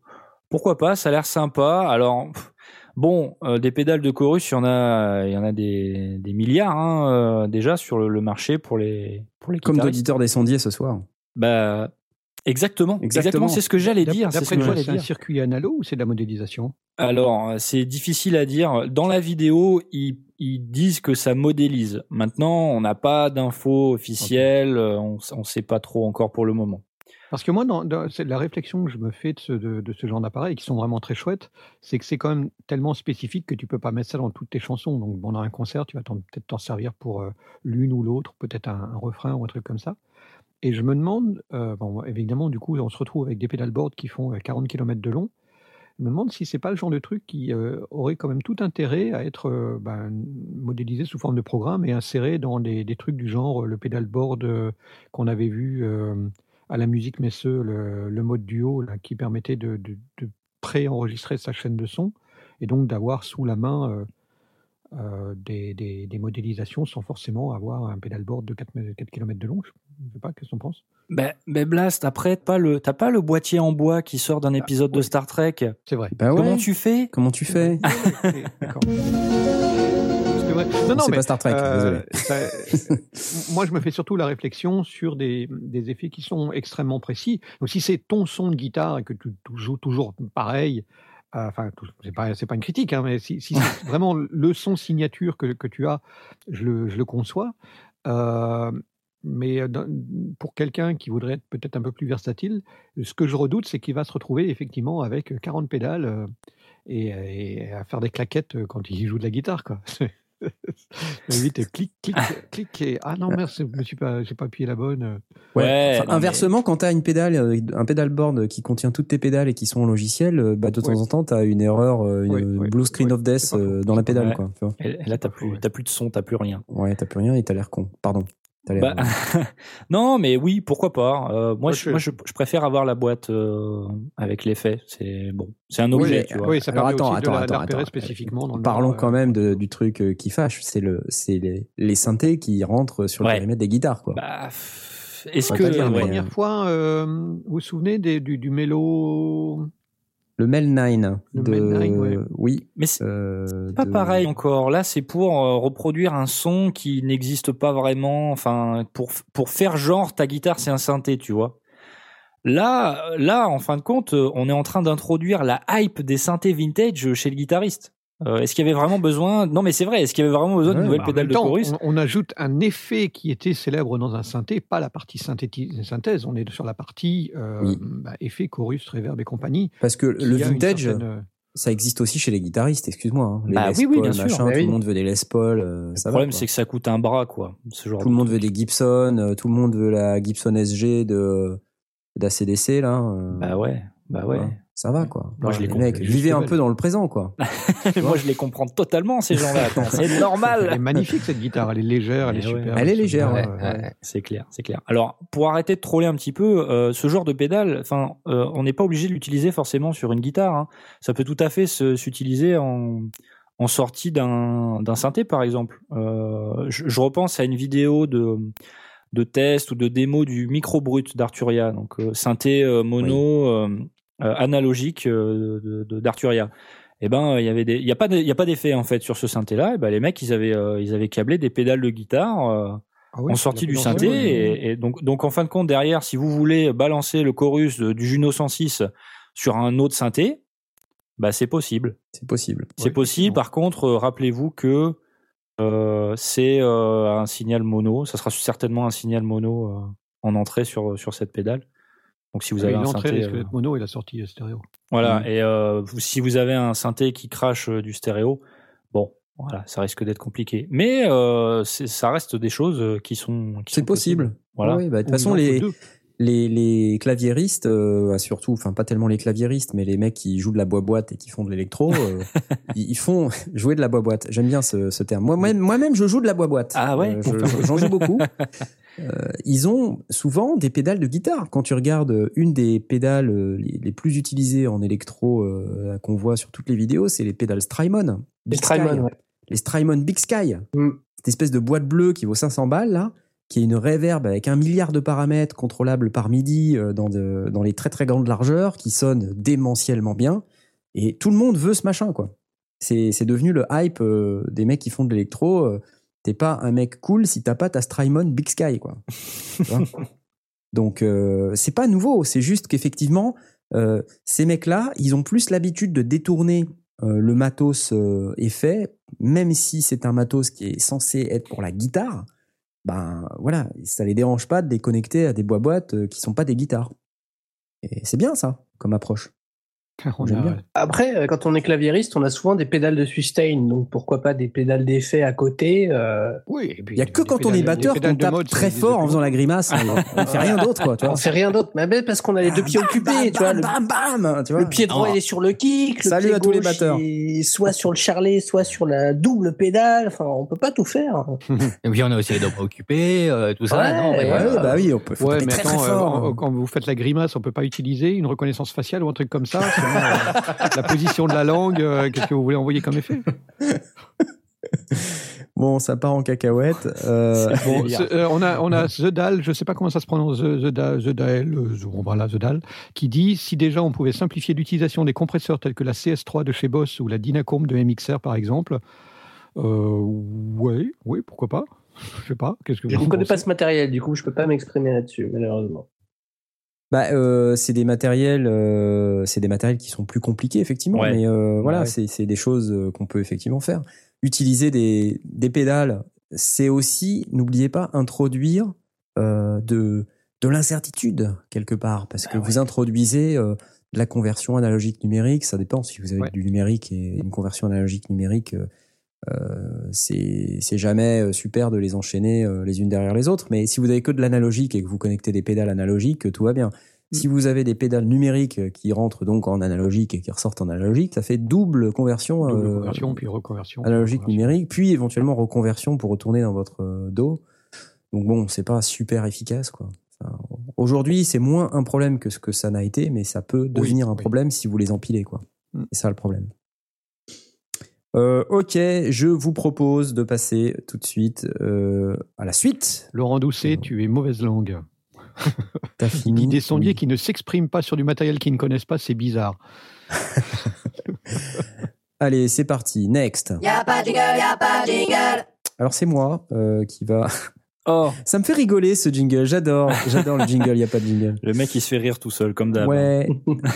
pourquoi pas, ça a l'air sympa. Alors pff, bon, euh, des pédales de chorus, il y en a, il y en a des, des milliards hein, euh, déjà sur le, le marché pour les pour les Comme d'auditeur des sondiers ce soir. Bah exactement, Exactement. c'est ce que j'allais dire, c'est ce que j'allais un circuit analo ou c'est de la modélisation? Alors, euh, c'est difficile à dire. Dans la vidéo, ils, ils disent que ça modélise. Maintenant, on n'a pas d'infos officielles, euh, on ne sait pas trop encore pour le moment. Parce que moi, dans, dans- c'est la réflexion que je me fais de ce, de, de ce genre d'appareils, qui sont vraiment très chouettes, c'est que c'est quand même tellement spécifique que tu peux pas mettre ça dans toutes tes chansons. Donc, pendant un concert, tu vas peut-être t'en servir pour euh, l'une ou l'autre, peut-être un, un refrain ou un truc comme ça. Et je me demande, euh, bon, évidemment, du coup, on se retrouve avec des pédalboards qui font euh, 40 km de long. Je me demande si c'est pas le genre de truc qui euh, aurait quand même tout intérêt à être euh, ben, modélisé sous forme de programme et inséré dans des, trucs du genre euh, le pédalboard euh, qu'on avait vu euh, à la musique Messeux, le, le mode duo qui permettait de, de, de pré-enregistrer sa chaîne de son et donc d'avoir sous la main euh, des, des, des modélisations sans forcément avoir un pédalboard de 4, 4 km de long. Je ne sais pas, qu'est-ce que tu en penses? Ben, ben Blast, après, t'as pas le, pas le boîtier en bois qui sort d'un épisode de. Star Trek. C'est vrai. Bah ouais. Comment tu fais? Comment tu fais? D'accord. C'est vrai. Non, non, mais pas Star Trek, Euh, ça- *laughs* moi, je me fais surtout la réflexion sur des, des effets qui sont extrêmement précis. Donc, si c'est ton son de guitare et que tu, tu joues toujours pareil, euh, enfin, tout- c'est pas, pas une critique, hein, mais si, si c'est *laughs* vraiment le son signature que, que tu as, je le, je le conçois. Euh, mais dans- pour quelqu'un qui voudrait être peut-être un peu plus versatile, ce que je redoute, c'est qu'il va se retrouver effectivement avec 40 pédales euh, et, et à faire des claquettes euh, quand il joue de la guitare. Quoi. *laughs* Vite, clic, clic, clic, et ah non, merde, je suis pas, j'ai pas appuyé la bonne. Ouais, Enfin, non, mais- inversement, quand tu as une pédale, euh, un pédalboard qui contient toutes tes pédales et qui sont en logiciel, euh, bah, de temps Ouais. en temps, tu as une erreur, euh, une Ouais, ouais, blue screen ouais, of death dans la pédale. Ouais. Quoi, tu vois. Et, là, t'as pas faux, plus, plus de son, t'as plus rien. ouais, t'as plus rien et t'as l'air con. Pardon. Bah, *laughs* non, mais oui, pourquoi pas. Euh, moi, je, je- moi je, je préfère avoir la boîte euh, avec l'effet. C'est bon, c'est un objet, tu vois. Oui, ça Alors, attends, aussi attends, de la, attends, spécifiquement. Dans Parlons noir, quand euh. même de- du truc euh, qui fâche, c'est le, c'est les, les synthés qui rentrent sur le périmètre des guitares, quoi. Bah, est-ce que La ouais. première fois, euh, vous vous souvenez des- du, du mélo Le Mel 9 Le de, Mel 9, ouais. oui, Mais c'est euh, pas de- pareil encore. Là, c'est pour euh, reproduire un son qui n'existe pas vraiment. Enfin, pour pour faire genre ta guitare, c'est un synthé, tu vois. Là, là, en fin de compte, on est en train d'introduire la hype des synthés vintage chez le guitariste. Euh, est-ce qu'il y avait vraiment besoin? Non, mais c'est vrai. Est-ce qu'il y avait vraiment besoin Ouais, Bah, en pédale même de temps, chorus on, on ajoute un effet qui était célèbre dans un synthé, pas la partie synthèse. On est sur la partie euh, Oui. bah, effet, chorus, reverb et compagnie. Parce que le vintage, certaine, euh, ça existe aussi chez les guitaristes, excuse-moi. hein. Les Bah Les oui, oui, Paul, bien sûr. machin, Bah tout oui. le monde veut des Les Paul. euh, Le ça problème, c'est que ça coûte un bras, quoi. Ce genre tout le de monde veut des Gibson, euh, tout le monde veut la Gibson SG de d'ACDC là. euh, Bah ouais, bah ouais. Ça va quoi. Moi, je les les mecs, vivez un belle. peu dans le présent quoi. *laughs* Moi, je les comprends totalement, ces gens-là. C'est *laughs* Elle est normal. magnifique cette guitare, elle est légère, elle est Eh ouais. super. Elle est légère, Ouais, ouais. C'est clair, c'est clair. Alors, pour arrêter de troller un petit peu, euh, ce genre de pédale, enfin, euh, on n'est pas obligé de l'utiliser forcément sur une guitare. hein. Ça peut tout à fait se- s'utiliser en, en sortie d'un d'un synthé, par exemple. Euh, je, je repense à une vidéo de de test ou de démo du micro brut d'Arturia, donc euh, synthé euh, mono analogique euh, de- de- d'Arturia. Et ben, il y avait des, il y a pas, il y a pas d'effet en fait sur ce synthé-là. Et ben, les mecs, ils avaient, euh, ils avaient câblé des pédales de guitare. euh, ah oui, en sortie du synthé. Et, et donc, donc, en fin de compte, derrière, si vous voulez balancer le chorus du Juno 106 sur un autre synthé, bah, c'est possible. C'est possible. C'est Ouais, possible. Par contre, euh, rappelez-vous que euh, c'est euh, un signal mono. Ça sera certainement un signal mono euh, en entrée sur, sur cette pédale. Donc, si vous Ah oui, avez un synthé. risque euh, d'être mono et la sortie est stéréo. voilà. Mm. Et euh, si vous avez un synthé qui crache euh, du stéréo, bon, Voilà, ça risque d'être compliqué. Mais euh, c'est- ça reste des choses euh, qui sont. qui C'est possible. possibles. Voilà. Oui, bah, de toute Ou façon, les, les, les claviéristes, euh, surtout, enfin pas tellement les claviéristes, mais les mecs qui jouent de la boîte et qui font de l'électro, euh, *laughs* ils, ils font *laughs* jouer de la boîte. J'aime bien ce, ce terme. Moi-même, moi-même, je joue de la boîte. Ah ouais Euh, je- je- J'en joue beaucoup. *laughs* Euh, ils ont souvent des pédales de guitare. Quand tu regardes euh, une des pédales euh, les, les plus utilisées en électro euh, qu'on voit sur toutes les vidéos, c'est les pédales Strymon. Les Strymon, ouais. Les Strymon Big Sky. Mm. Cette espèce de boîte bleue qui vaut 500 balles, là, qui est une reverb avec un milliard de paramètres contrôlables par MIDI euh, dans, de- dans les très très grandes largeurs, qui sonne démentiellement bien. Et tout le monde veut ce machin, quoi. C'est c'est devenu le hype des mecs qui font de l'électro. T'es pas un mec cool si t'as pas ta Strymon Big Sky, quoi. *laughs* Donc, euh, c'est pas nouveau. C'est juste qu'effectivement, euh, ces mecs-là, ils ont plus l'habitude de détourner euh, le matos effet, même si c'est un matos qui est censé être pour la guitare. Ben voilà, ça les dérange pas de les connecter à des bois-boîtes qui sont pas des guitares. Et c'est bien ça, comme approche. *laughs* On J'aime a- bien. Après, euh, quand on est claviériste, on a souvent des pédales de sustain, donc pourquoi pas des pédales d'effet à côté. euh, Oui, et puis Il y a que quand on est batteur qu'on tape mode, très fort en faisant la grimace. on on ne fait rien *laughs* d'autre, quoi. Tu vois. on fait rien d'autre, mais ben, parce qu'on a les deux pieds occupés, Bam, tu vois. Le, bam, bam, bam, tu vois. le pied droit il est sur le kick, le Salut pied à tous les gauche, batteurs. est soit sur le charlet, soit sur la double pédale. Enfin, on peut pas tout faire. *laughs* Et puis on a aussi les doigts occupés, euh, tout ça. Ouais, non, mais, ouais, euh, bah oui, on peut Ouais, mais très, attends, très fort. quand vous faites la grimace, on peut pas utiliser une reconnaissance faciale ou un truc comme ça. Euh, *laughs* la position de la langue, euh, qu'est-ce que vous voulez envoyer comme effet? Bon, ça part en cacahuète. Euh, Bon, euh, on a on a Zedal, je sais pas comment ça se prononce, Zedal, Zedal, euh, bon, voilà, Zedal, qui dit si déjà on pouvait simplifier l'utilisation des compresseurs tels que la CS3 de chez Boss ou la Dynacombe de MXR par exemple, euh, ouais, oui, pourquoi pas? Je sais pas. Qu'est-ce que Je ne connais pas ce matériel, du coup, je peux pas m'exprimer là-dessus, malheureusement. Bah, euh, c'est des matériels, euh, c'est des matériels qui sont plus compliqués effectivement, Ouais. mais euh, voilà, Ouais. c'est c'est des choses euh, qu'on peut effectivement faire. Utiliser des des pédales, c'est aussi, n'oubliez pas, introduire euh, de de l'incertitude quelque part, parce que vous introduisez euh, de la conversion analogique numérique. Ça dépend si vous avez du numérique et une conversion analogique numérique. Euh, c'est jamais euh, super de les enchaîner euh, les unes derrière les autres. Mais si vous avez que de l'analogique et que vous connectez des pédales analogiques, tout va bien. Si vous avez des pédales numériques qui rentrent donc en analogique et qui ressortent en analogique, ça fait double conversion, Double euh, conversion, puis reconversion. analogique reconversion. numérique, puis éventuellement reconversion pour retourner dans votre dos. Donc bon, c'est pas super efficace quoi. Aujourd'hui, c'est moins un problème que ce que ça n'a été, mais ça peut devenir un oui. problème si vous les empilez quoi. Mm. C'est ça le problème. Euh, ok, je vous propose de passer tout de suite euh, à la suite. Laurent Doucet, tu es mauvaise langue. *laughs* T'as fini. Des sondiers Oui. qui ne s'expriment pas sur du matériel qu'ils ne connaissent pas, c'est bizarre. *laughs* Allez, c'est parti. Next. Y a pas de jingle, y a pas de jingle. Alors c'est moi euh, qui va. *laughs* Oh, Ça me fait rigoler ce jingle. J'adore. J'adore le jingle. Il y a pas de jingle. le mec il se fait rire tout seul comme d'hab. Ouais.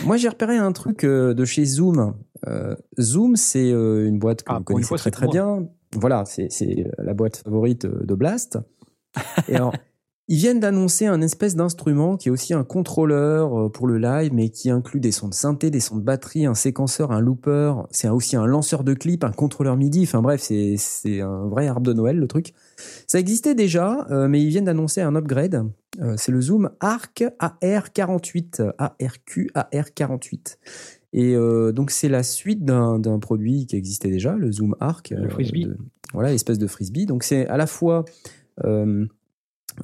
Moi, j'ai repéré un truc euh, de chez Zoom. Euh, Zoom, c'est euh, une boîte que Ah, vous connaissez fois, très très bien. Voilà, c'est la boîte favorite euh, de Blast. *laughs* Et alors, ils viennent d'annoncer un espèce d'instrument qui est aussi un contrôleur pour le live, mais qui inclut des sons de synthé, des sons de batterie, un séquenceur, un looper. C'est aussi un lanceur de clips, un contrôleur MIDI. Enfin bref, c'est c'est un vrai arbre de Noël le truc. Ça existait déjà, euh, mais ils viennent d'annoncer un upgrade. Euh, c'est le Zoom Arc AR48, ARQ AR48. Et euh, donc c'est la suite d'un produit qui existait déjà, le Zoom Arc. Le frisbee. de- voilà, espèce de frisbee. Donc c'est à la fois euh,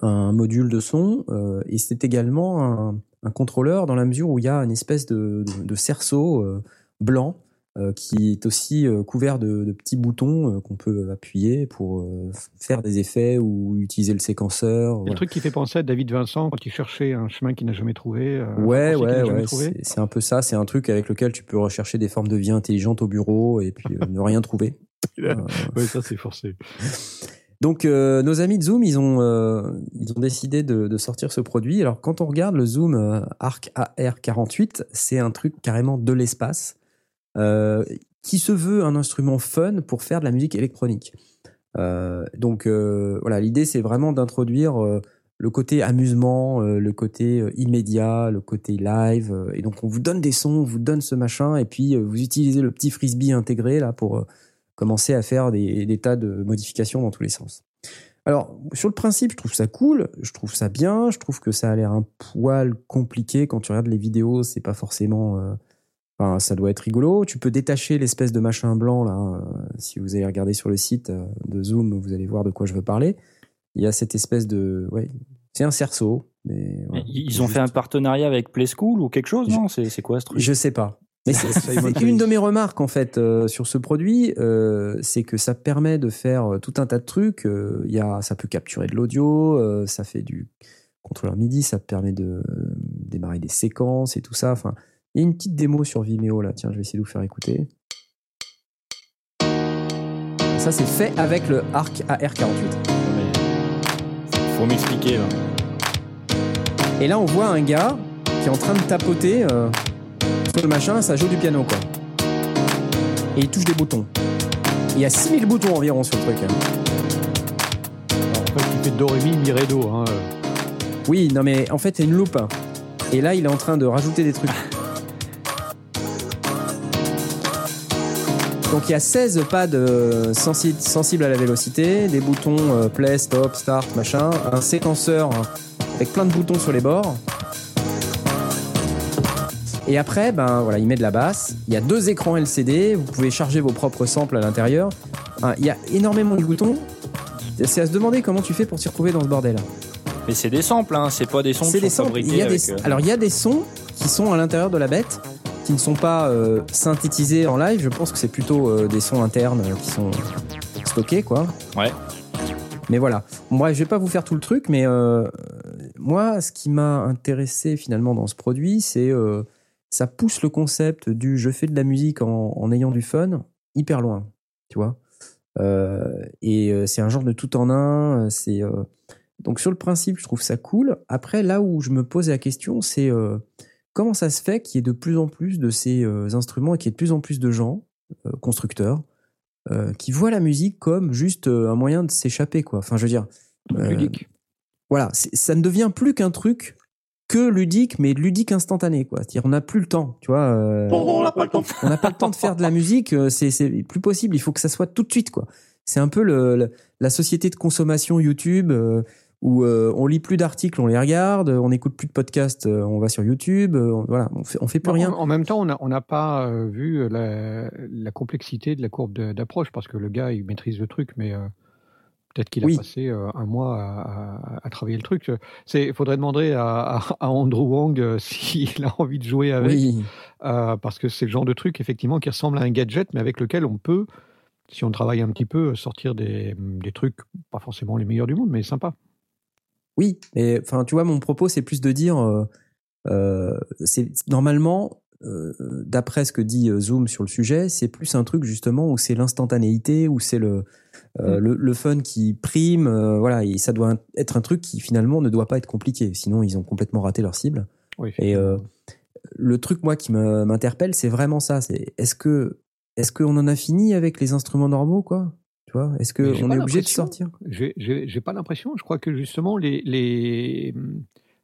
un module de son euh, et c'est également un, un contrôleur dans la mesure où il y a une espèce de, de- de cerceau euh, blanc euh, qui est aussi euh, couvert de, de petits boutons euh, qu'on peut appuyer pour euh, faire des effets ou utiliser le séquenceur. C'est le voilà. truc qui fait penser à David Vincent quand il cherchait un chemin qu'il n'a jamais trouvé. euh, Ouais, ouais, ouais. C'est un peu ça. C'est un truc avec lequel tu peux rechercher des formes de vie intelligentes au bureau et puis euh, *laughs* ne rien trouver. *laughs* Euh, Ouais, ça c'est forcé. Donc euh, nos amis de Zoom, ils ont euh, ils ont décidé de, de sortir ce produit. Alors quand on regarde le Zoom euh, Arc AR48, c'est un truc carrément de l'espace euh, qui se veut un instrument fun pour faire de la musique électronique. Euh, donc euh, voilà, l'idée c'est vraiment d'introduire euh, le côté amusement, euh, le côté euh, immédiat, le côté live. euh, et donc on vous donne des sons, on vous donne ce machin, et puis euh, vous utilisez le petit frisbee intégré là pour euh, commencer à faire des, tas de modifications dans tous les sens. Alors, sur le principe, je trouve ça cool, je trouve ça bien, je trouve que ça a l'air un poil compliqué quand tu regardes les vidéos, c'est pas forcément. euh, Enfin, ça doit être rigolo. Tu peux détacher l'espèce de machin blanc là. euh, si vous allez regarder sur le site euh, de Zoom, vous allez voir de quoi je veux parler. Il y a cette espèce de, ouais, c'est un cerceau, mais. Ils ont Juste- fait un partenariat avec Play School ou quelque chose, non? C'est c'est quoi ce truc? Je sais pas. Mais c'est une de mes remarques en fait euh, sur ce produit, euh, c'est que ça permet de faire tout un tas de trucs. Euh, Il y a, ça peut capturer de l'audio, euh, ça fait du contrôleur MIDI, ça permet de euh, démarrer des séquences et tout ça. Enfin, il y a une petite démo sur Vimeo là. Tiens, je vais essayer de vous faire écouter. Ça c'est fait avec le Arc AR48. Mais Faut m'expliquer là. Et là, on voit un gars qui est en train de tapoter euh, sur le machin, ça joue du piano, quoi. Et il touche des boutons. Il y a 6000 boutons environ sur le truc. hein. Alors, en fait, il fait do, ré, mi, mi, ré, do. Hein. Oui, non mais en fait, c'est une loupe. Et là, il est en train de rajouter des trucs. *laughs* Donc il y a 16 pads euh, sensi- sensibles à la vélocité, des boutons euh, play, stop, start, machin, un séquenceur avec plein de boutons sur les bords. Et après, ben voilà, il met de la basse. Il y a deux écrans LCD. Vous pouvez charger vos propres samples à l'intérieur. Il y a énormément de boutons. C'est à se demander comment tu fais pour t'y retrouver dans ce bordel. Mais c'est des samples, hein, c'est pas des sons C'est qui des sont samples. Il fabriqués y a avec, des... euh, Alors il y a des sons qui sont à l'intérieur de la bête, qui ne sont pas euh, synthétisés en live. Je pense que c'est plutôt euh, des sons internes euh, qui sont stockés, quoi. Ouais. Mais voilà. Bon, bref, je vais pas vous faire tout le truc, mais moi, ce qui m'a intéressé finalement dans ce produit, c'est ça pousse le concept du je fais de la musique en, en ayant du fun hyper loin, tu vois. Et c'est un genre de tout en un. C'est donc sur le principe, je trouve ça cool. Après, là où je me pose la question, c'est comment ça se fait qu'il y ait de plus en plus de ces euh, instruments et qu'il y ait de plus en plus de gens, euh, constructeurs, euh, qui voient la musique comme juste euh, un moyen de s'échapper, quoi. Enfin, je veux dire, Euh, ludique. voilà, ça ne devient plus qu'un truc que ludique, mais ludique instantané, quoi. C'est-à-dire, on n'a plus le temps, tu vois. euh, On n'a pas le temps. on n'a pas le temps de faire de la musique, euh, c'est c'est plus possible. Il faut que ça soit tout de suite, quoi. C'est un peu le, le- la société de consommation YouTube euh, où euh, on lit plus d'articles, on les regarde, on n'écoute plus de podcasts, euh, on va sur YouTube, euh, on- voilà, on fait, on fait plus En- rien. En, même temps, on n'a pas vu la, la complexité de la courbe d'approche parce que le gars, il maîtrise le truc, mais peut-être qu'il Oui. a passé un mois à, à- à travailler le truc. Il faudrait demander à, à- Andrew Wang *laughs* s'il a envie de jouer avec, Oui, parce que c'est le genre de truc, effectivement, qui ressemble à un gadget, mais avec lequel on peut, si on travaille un petit peu, sortir des, des trucs, pas forcément les meilleurs du monde, mais sympas. Oui. Et enfin, tu vois, mon propos, c'est plus de dire, euh, euh, c'est normalement, euh, d'après ce que dit euh, Zoom sur le sujet, c'est plus un truc justement où c'est l'instantanéité, où c'est le, euh, le le fun qui prime, euh, voilà. Et ça doit être un truc qui finalement ne doit pas être compliqué, sinon ils ont complètement raté leur cible. Oui, Et euh, le truc moi qui m'interpelle, c'est vraiment ça. C'est est-ce que est-ce qu'on en a fini avec les instruments normaux, quoi? Tu vois Est-ce qu'on est obligé de sortir? J'ai- pas l'impression. Je crois que justement, les, les,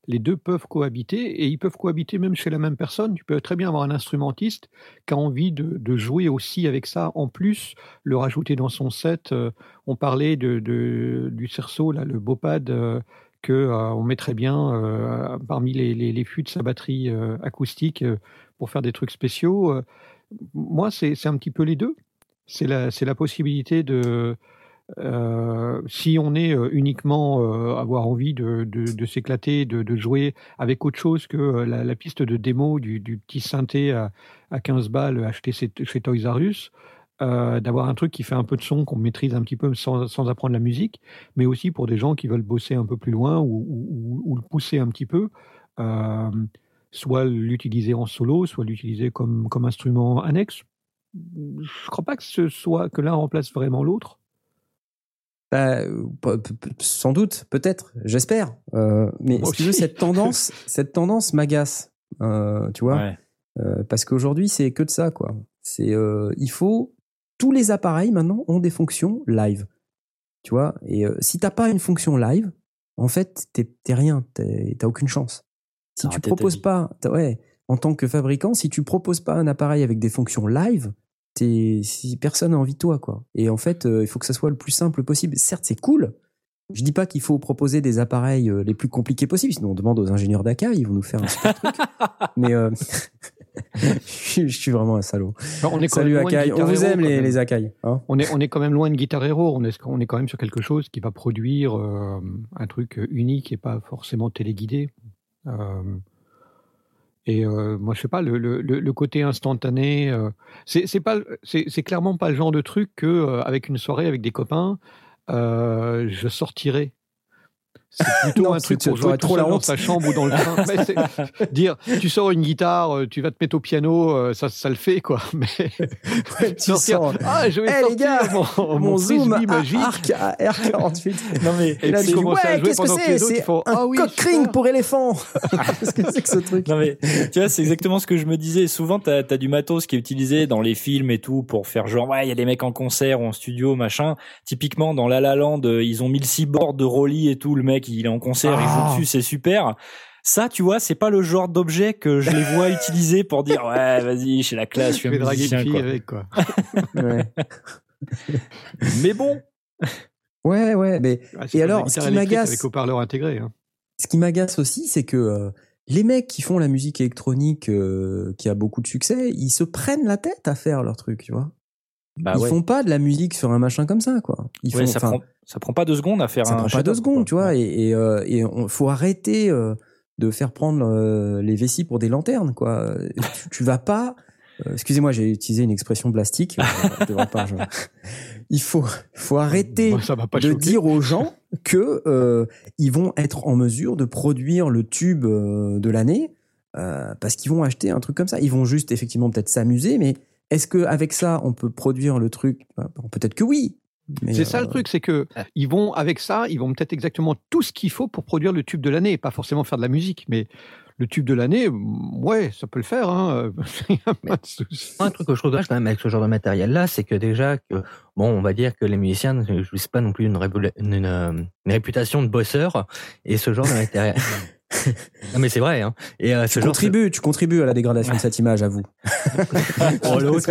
les deux peuvent cohabiter et ils peuvent cohabiter même chez la même personne. Tu peux très bien avoir un instrumentiste qui a envie de, de jouer aussi avec ça, en plus, le rajouter dans son set. Euh, on parlait de, de- du cerceau, là, le Bopad, euh, que euh, on mettrait bien euh, parmi les, les, les fûts de sa batterie euh, acoustique pour faire des trucs spéciaux. Moi, c'est un petit peu les deux. C'est la, possibilité de, euh, si on est euh, uniquement euh, avoir envie de, s'éclater, de, jouer avec autre chose que la, piste de démo du, petit synthé à, à 15 balles acheté chez, Toys R Us, d'avoir un truc qui fait un peu de son, qu'on maîtrise un petit peu sans, sans apprendre la musique, mais aussi pour des gens qui veulent bosser un peu plus loin ou, le pousser un petit peu, soit l'utiliser en solo, soit l'utiliser comme instrument annexe. Je crois pas que ce soit que l'un remplace vraiment l'autre. Bah, sans doute, peut-être, j'espère. Euh, mais si tu veux, cette tendance, *laughs* cette tendance m'agace. Euh, tu vois, Ouais. Euh, parce qu'aujourd'hui, c'est que de ça, quoi. C'est, euh, il faut tous les appareils maintenant ont des fonctions live. Tu vois, et euh, si t'as pas une fonction live, en fait, t'es t'es rien, t'es- t'as aucune chance. Si T'as tu proposes pas, ouais, en tant que fabricant, si tu proposes pas un appareil avec des fonctions live, t'es, si personne n'a envie de toi, quoi. Et en fait, euh, il faut que ça soit le plus simple possible. Certes, c'est cool. Je dis pas qu'il faut proposer des appareils euh, les plus compliqués possibles, sinon on demande aux ingénieurs d'Aka, ils vont nous faire un super truc. *laughs* Mais euh, *laughs* je, suis, vraiment un salaud. Alors, on est quand Salut même loin de Akai, on Guitar vous aime les, les Akai. hein. On est, on est quand même loin de Guitar Hero. On est, on est quand même sur quelque chose qui va produire euh, un truc unique et pas forcément téléguidé. Euh, et euh, moi, je sais pas, le, côté instantané, euh, c'est clairement pas le genre de truc que euh, avec une soirée avec des copains, je sortirais. C'est plutôt Non, un truc aurais tout trop la seul dans sa *laughs* chambre ou dans le *laughs* train. Mais *laughs* dire, tu sors une guitare, euh, tu vas te mettre au piano, euh, ça, ça le fait quoi. Mais Ouais, tu sortir, sens, ah, je vais Eh, les sortir gars, mon, mon zoom magique. arc à R48. Non mais Et là, puis tu dis, commencer à ouais, jouer qu'est-ce que pendant que c'est les autres, font, un ah oui, cock ring pour éléphant. Qu'est-ce que c'est que ce truc? Non mais tu vois c'est exactement ce que je me disais. Souvent t'as as du matos qui est utilisé dans les films et tout pour faire genre ouais il y a des mecs en concert ou en studio machin. Typiquement dans La La Land euh, ils ont mis le cyborg de Rolly et tout. Le mec il est en concert il Ah. joue dessus c'est super. Ça tu vois c'est pas le genre d'objet que je les vois *laughs* utiliser pour dire ouais vas-y j'ai la classe je suis un draguer musicien fille quoi. avec quoi. *laughs* Ouais. *laughs* Mais bon ouais, ouais, mais Ah, Et alors, ce qui m'agace- avec haut-parleur intégré. hein. ce qui m'agace aussi, c'est que euh, les mecs qui font la musique électronique euh, qui a beaucoup de succès, ils se prennent la tête à faire leur truc, tu vois. Bah ils ouais. font pas de la musique sur un machin comme ça, quoi. Ils Ouais, font, ça prend ça prend pas deux secondes à faire ça un prend pas deux secondes, quoi. tu vois. Et, et, euh, et on, faut arrêter euh, de faire prendre euh, les vessies pour des lanternes, quoi. tu, tu vas pas. euh, Excusez-moi, j'ai utilisé une expression blastique. euh, *laughs* Il faut, faut arrêter Moi, ça m'a pas de dire aux gens que euh, ils vont être en mesure de produire le tube euh, de l'année euh, parce qu'ils vont acheter un truc comme ça. Ils vont juste effectivement peut-être s'amuser, mais est-ce que avec ça on peut produire le truc? Bah, Peut-être que oui. mais, C'est ça euh, le truc, c'est que ils vont avec ça, ils vont peut-être exactement tout ce qu'il faut pour produire le tube de l'année, pas forcément faire de la musique, mais le tube de l'année, mm, ouais, ça peut le faire. Hein. *laughs* pas de souci. Un truc que je trouve dommage quand même avec ce genre de matériel-là, c'est que déjà, que, bon, on va dire que les musiciens ne jouissent pas non plus une, euh, une réputation de bosseurs, et ce genre de matériel. *laughs* *laughs* non mais c'est vrai, hein. Et euh, Tu de- contribues, tu contribues à la dégradation de cette image, à vous. Oh, l'autre.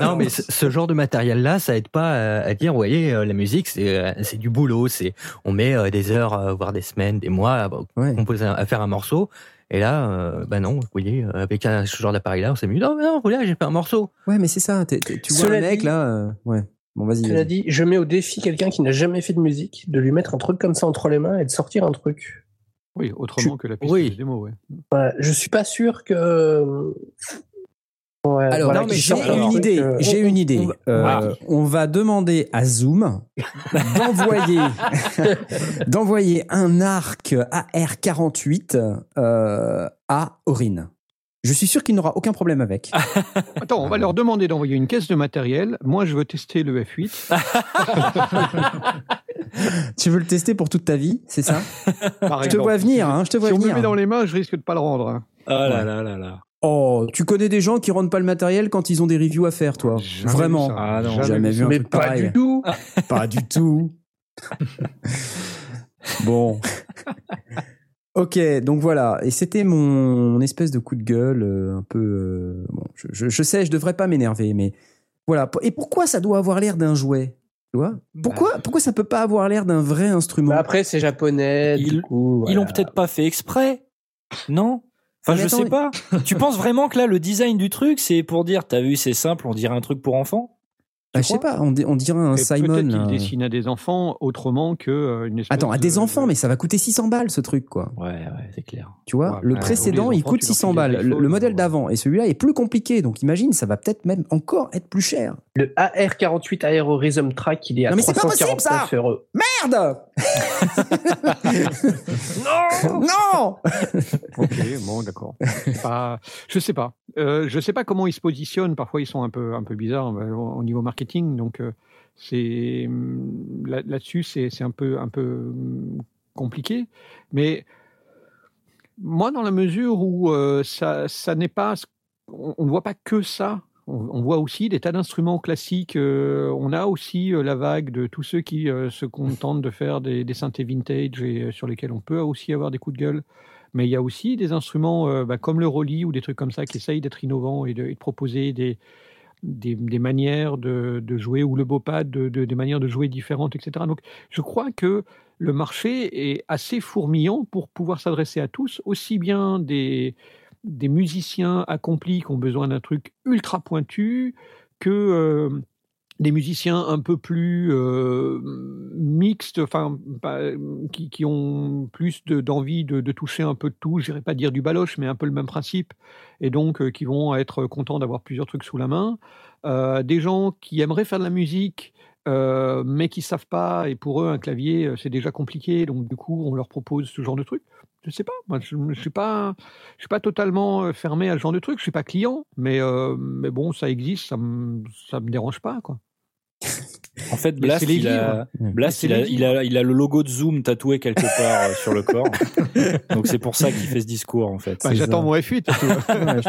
non, mais ce, ce genre de matériel-là, ça aide pas à, à dire, vous voyez, euh, la musique, c'est euh, c'est du boulot, c'est on met euh, des heures, euh, voire des semaines, des mois à, Ouais. composer, à faire un morceau. Et là, euh, bah non, vous voyez, euh, avec un, ce genre d'appareil-là, on s'est mis, non, mais non, voilà, j'ai fait un morceau. Ouais, mais c'est ça. t'es- t'es- tu vois Cela un mec dit- là. euh, ouais. Bon, vas-y. Cela vas-y. dit, je mets au défi quelqu'un qui n'a jamais fait de musique de lui mettre un truc comme ça entre les mains et de sortir un truc. Oui, autrement que la piste Oui. de démo. Ouais. Ouais, je suis pas sûr que. Ouais, Alors, voilà, non, mais qu'il j'ai une idée. euh, J'ai on- une idée. on va- Euh, On va demander à Zoom *laughs* d'envoyer d'envoyer un arc AR48 euh, à Aurine. Je suis sûr qu'il n'aura aucun problème avec. *laughs* Attends, on va leur demander d'envoyer une caisse de matériel. Moi, je veux tester le F8. *laughs* tu veux le tester pour toute ta vie, c'est ça? Par Je te exemple. vois venir, hein, je te vois Si on me le venir. met dans les mains, je risque de pas le rendre. hein. Oh là Ouais. là là là. Oh, tu connais des gens qui rendent pas le matériel quand ils ont des reviews à faire, toi? Jamais Vraiment vu ça. Ah non, Jamais vu un Mais truc pas pareil. du tout. Pas du tout. *laughs* bon. Ok, donc voilà. Et c'était mon, mon espèce de coup de gueule, euh, un peu. euh, bon, je, je- je sais, je devrais pas m'énerver, mais voilà. Et pourquoi ça doit avoir l'air d'un jouet Tu vois? Pourquoi, pourquoi ça peut pas avoir l'air d'un vrai instrument? Mais après, c'est japonais. Ils- du coup, Ils l'ont voilà. peut-être pas fait exprès. Non? Enfin, Mais je attends, sais pas. *laughs* tu penses vraiment que là, le design du truc, c'est pour dire, t'as vu, c'est simple, on dirait un truc pour enfants? Bah, Je sais pas, on, di- on dirait un Et Simon. Peut-être qu'il dessine à des enfants autrement que euh, une espèce Attends, à des de- enfants, mais ça va coûter 600 balles ce truc, quoi. Ouais, ouais, c'est clair. Tu vois, Ouais, le bah, précédent, il enfants, coûte tu leur 600 files des balles. Le, modèle ouais. d'avant et celui-là est plus compliqué. Donc imagine, ça va peut-être même encore être plus cher. Le AR48 Aerorism Track, il est à Non, mais c'est pas possible, 349 ça euros. Merde *laughs* Non Non Ok, bon, d'accord. Pas- je sais pas. Euh, je sais pas comment ils se positionnent. Parfois, ils sont un peu, un peu bizarres euh, au au niveau marketing. Donc, euh, là- là-dessus, c'est c'est un peu, un peu hum, compliqué. Mais moi, dans la mesure où ça, n'est pas, on ne voit pas que ça. On, voit aussi des tas d'instruments classiques. on a aussi la vague de tous ceux qui se contentent de faire des, des synthés vintage et sur lesquels on peut aussi avoir des coups de gueule. Mais il y a aussi des instruments euh, bah, comme le Rolly ou des trucs comme ça qui essayent d'être innovants et de, proposer des, des, manières de, de jouer ou le beau pad, de, de- des manières de jouer différentes, etc. Donc, je crois que le marché est assez fourmillant pour pouvoir s'adresser à tous, aussi bien des, des musiciens accomplis qui ont besoin d'un truc ultra pointu que euh, des musiciens un peu plus euh, mixtes, enfin, qui, ont plus de- d'envie de, toucher un peu de tout, je n'irais pas dire du baloche, mais un peu le même principe, et donc euh, qui vont être contents d'avoir plusieurs trucs sous la main. Euh, des gens qui aimeraient faire de la musique, mais qui savent pas, et pour eux, un clavier, c'est déjà compliqué, donc du coup, on leur propose ce genre de truc. Je sais pas, moi, je ne suis pas, je suis pas totalement euh, fermé à ce genre de truc. Je suis pas client, mais euh, mais bon, ça existe, ça me ça me dérange pas quoi. *laughs* En fait, Blast, il a. Blast, il, a, il, a, il a le logo de Zoom tatoué quelque part euh, sur le corps. *laughs* Donc c'est pour ça qu'il fait ce discours, en fait. Bah, J'attends mon F8. et tout. Ouais,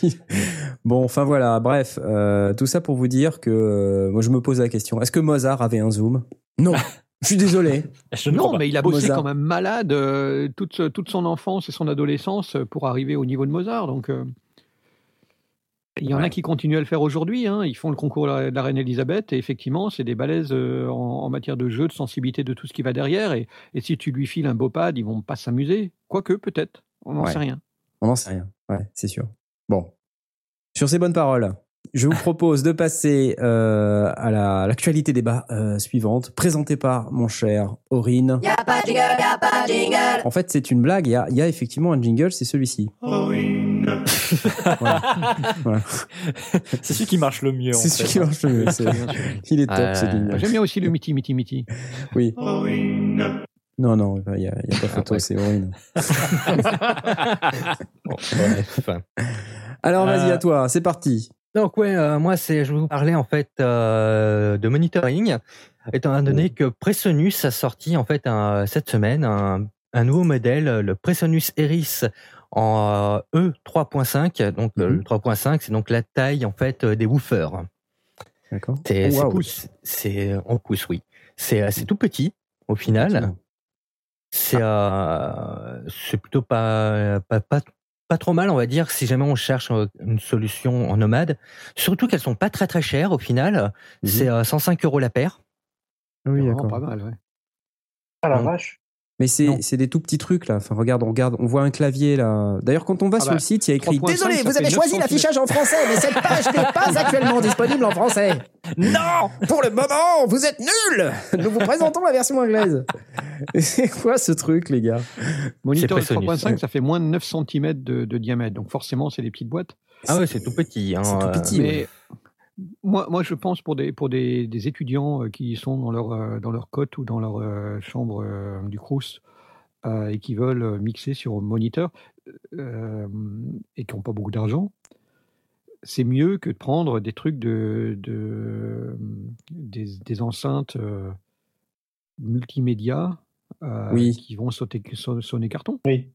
je- *laughs* bon, enfin voilà, bref, euh, tout ça pour vous dire que euh, moi je me pose la question est-ce que Mozart avait un zoom? Non, je suis désolé. *laughs* Je non, mais il a bossé Mozart. quand même malade euh, toute toute son enfance et son adolescence euh, pour arriver au niveau de Mozart. Donc euh, il y en a qui continuent à le faire aujourd'hui. hein. Ils font le concours de la, de la reine Elisabeth et effectivement, c'est des balaises euh, en, en matière de jeu, de sensibilité, de tout ce qui va derrière. Et, et si tu lui files un beau pad, ils vont pas s'amuser. Quoique, peut-être. On n'en Ouais. sait rien. On n'en sait rien. Ouais, c'est sûr. Bon. Sur ces bonnes paroles, je vous propose de passer euh, à la- l'actualité débat euh, suivante, présentée par mon cher Aurine. Y'a pas de jingle, y'a pas de jingle. En fait, c'est une blague. Il y a, y a effectivement un jingle, c'est celui-ci. Voilà. Voilà. *laughs* C'est celui qui marche le mieux. en C'est fait. celui qui marche le mieux. c'est-. Il est top, Euh, ce jingle. J'aime bien aussi le miti miti miti. Oui. Non, non, il n'y a, y a pas photo, c'est Aurine. *laughs* Bon, bref. Alors, vas-y, Euh, à toi, c'est parti. Donc ouais, euh, moi c'est, je vais vous parler en fait euh, de monitoring, étant donné que Presonus a sorti en fait un- cette semaine un, un nouveau modèle, le Presonus Eris en euh, E3.5. Donc euh, Mhm. le 3.5, c'est donc la taille en fait des woofers. D'accord. C'est Oh, wow. c'est on pousse, oui. C'est tout petit au final. C'est euh, c'est plutôt pas, pas pas pas trop mal, on va dire, si jamais on cherche euh, une solution en nomade. Surtout qu'elles sont pas très très chères au final. C'est euh, 105 euros la paire. Oui, C'est d'accord. pas mal, ouais. Ah la vache. Mais c'est des tout petits trucs là. Enfin, regarde, on regarde, on voit un clavier là. D'ailleurs, quand on va Ah sur bah, le site, il y a écrit 3.5, Désolé, vous avez 9 choisi l'affichage en français, mais cette page n'est *laughs* pas actuellement disponible en français. Non, pour le moment, vous êtes nuls. Nous vous présentons la version anglaise. C'est quoi ce truc, les gars? Moniteur de Presonus, 3.5, ouais. ça fait moins de 9 cm de, de diamètre. Donc forcément, c'est des petites boîtes. Ah ouais, c'est tout petit. Hein, C'est tout euh, petit. Mais moi, moi, je pense pour des, pour des, des étudiants euh, qui sont dans leur, euh, dans leur cote ou dans leur euh, chambre du Crous et qui veulent mixer sur moniteur euh, et qui n'ont pas beaucoup d'argent, c'est mieux que de prendre des trucs de, de des, des enceintes multimédia euh, Oui. qui vont sauter, son- sonner carton. Oui.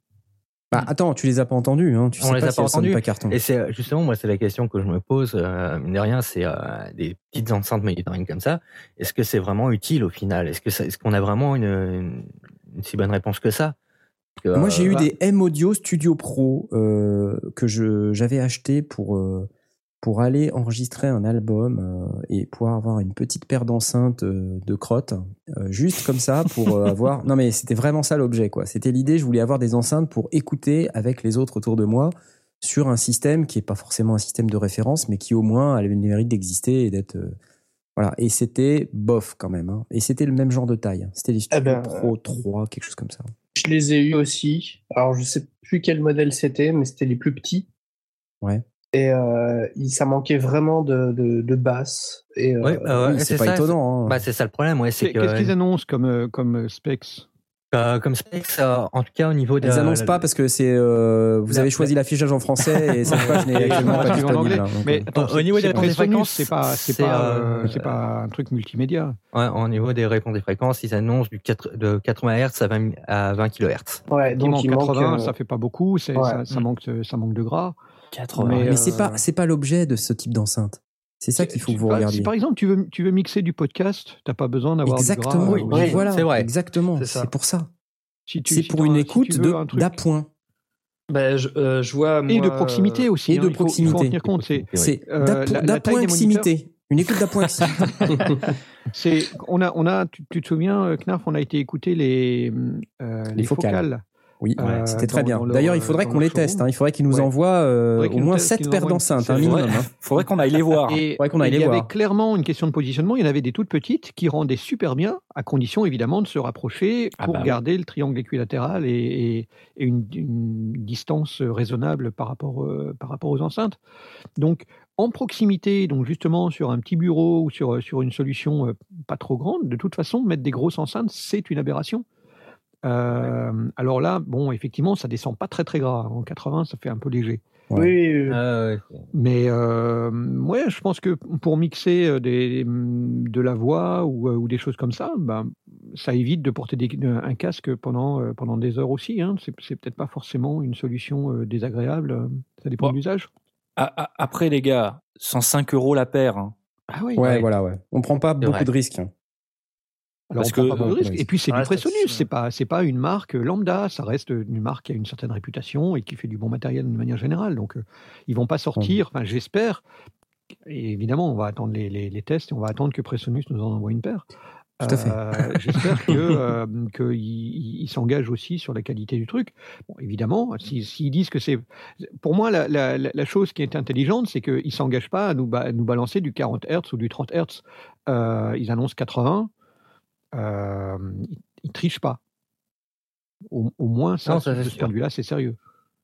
Bah, attends, tu les as pas entendus, hein. Tu On sais les pas a si pas entendus. pas carton. Et c'est justement moi c'est la question que je me pose. Euh, mine de rien, c'est euh, des petites enceintes monitoring comme ça. Est-ce que c'est vraiment utile au final? Est-ce que est-ce qu'on a vraiment une, une, une si bonne réponse que ça? Que, Moi, j'ai euh, eu des M Audio Studio Pro euh, que j'avais acheté pour euh, pour aller enregistrer un album euh, et pouvoir avoir une petite paire d'enceintes euh, de crotte, euh, juste comme ça pour euh, *laughs* avoir. Non, mais c'était vraiment ça l'objet, quoi. C'était l'idée. Je voulais avoir des enceintes pour écouter avec les autres autour de moi sur un système qui est pas forcément un système de référence, mais qui au moins a le mérite d'exister et d'être euh, voilà. Et c'était bof quand même. hein. Et c'était le même genre de taille. C'était les Studio ben, Pro 3, quelque chose comme ça. Je les ai eus aussi. Alors, je sais plus quel modèle c'était, mais c'était les plus petits. Ouais. Et euh, il- ça manquait vraiment de, de, de basse. Et, euh, Ouais, bah ouais, c'est pas ça, étonnant. hein. Bah, c'est ça le problème, ouais, c'est que Qu'est-ce qu'ils annoncent comme, euh, comme euh, specs? Euh, comme specs, euh, en tout cas au niveau de Ils annoncent pas parce que c'est euh, vous la- avez choisi l'affichage en français et cette page n'est actuellement pas Ouais, en anglais. disponible. hein, Mais attends, Au- au niveau des Presonus, fréquences, c'est pas, c'est pas, euh, euh, c'est pas un truc multimédia. ouais, au niveau des réponses des fréquences, ils annoncent du 4, de 80 Hz à 20, à 20 kHz. ouais, donc il manque. 80, euh, ça fait pas beaucoup, ouais. ça, ça Mm. manque, ça manque de gras. 80. Mais, mais euh, c'est pas c'est pas l'objet de ce type d'enceinte. C'est ça qu'il faut que vous regardiez. Si par exemple tu veux, tu veux mixer du podcast, t'as pas besoin d'avoir Exactement. du gras. Oui, oui, voilà. c'est vrai. Exactement. C'est pour ça. Si C'est si pour une si écoute truc- d'appoint. Bah, je, euh, je vois. Et moi, de proximité aussi. et hein, de il faut- Il faut, en proximité. tenir compte. C'est, C'est Euh, d'app- la- la taille des d'approximité. Une écoute d'approximité. *laughs* *laughs* c'est, on a, on a, tu, tu te souviens, euh, Knarf, on a été écouter les, euh, les, focales. focales. Oui, Euh, c'était très dans- bien. dans D'ailleurs, il faudrait qu'on les teste. hein. Il faudrait qu'ils nous Ouais. envoient euh, au moins testent, 7 qu'ils nous paires d'enceintes, un petite minimum. série. hein. *laughs* Faudrait qu'on aille les voir. Et Faudrait qu'on aille il les y voir. avait clairement une question de positionnement. Il y en avait des toutes petites qui rendaient super bien, à condition évidemment de se rapprocher Ah pour bah oui. garder le triangle équilatéral et, et- et une, une distance raisonnable par rapport, euh, par rapport aux enceintes. Donc, en proximité, donc justement sur un petit bureau ou sur, sur une solution pas trop grande, de toute façon, mettre des grosses enceintes, c'est une aberration. Euh, alors là, bon, effectivement, ça descend pas très très gras. En 80, ça fait un peu léger. Ouais. Oui, oui, oui. Ah ouais. Mais euh, ouais, je pense que pour mixer euh, des, de la voix ou, euh, ou des choses comme ça, ben, ça évite de porter des- un casque pendant, pendant des heures aussi. Hein. C'est, peut-être pas forcément une solution désagréable. Ça dépend Bon. de l'usage. Après, les gars, 105 euros la paire. hein. Ah oui. Ouais, Ouais. voilà, ouais. On prend pas beaucoup vrai. de risques. Alors Parce que- pas ouais. Et puis c'est Ouais, du Presonus. c'est- pas, c'est pas une marque lambda. Ça reste une marque qui a une certaine réputation et qui fait du bon matériel de manière générale. Donc euh, ils vont pas sortir. Enfin, j'espère. Et évidemment, on va attendre les, les- les tests et on va attendre que Presonus nous en envoie une paire. Tout à fait. Euh, J'espère euh, qu'ils ils- ils s'engagent aussi sur la qualité du truc. Bon, évidemment, si- s'ils disent que c'est, pour moi, la, la- la- la chose qui est intelligente, c'est qu'ils s'engagent pas à nous, ba- à nous balancer du 40 Hz ou du 30 Hz. Euh, ils annoncent 80. Euh, ils, ils trichent pas. Au, au moins, ça, Non, ça, de c'est ce sûr. point de vue-là, c'est sérieux.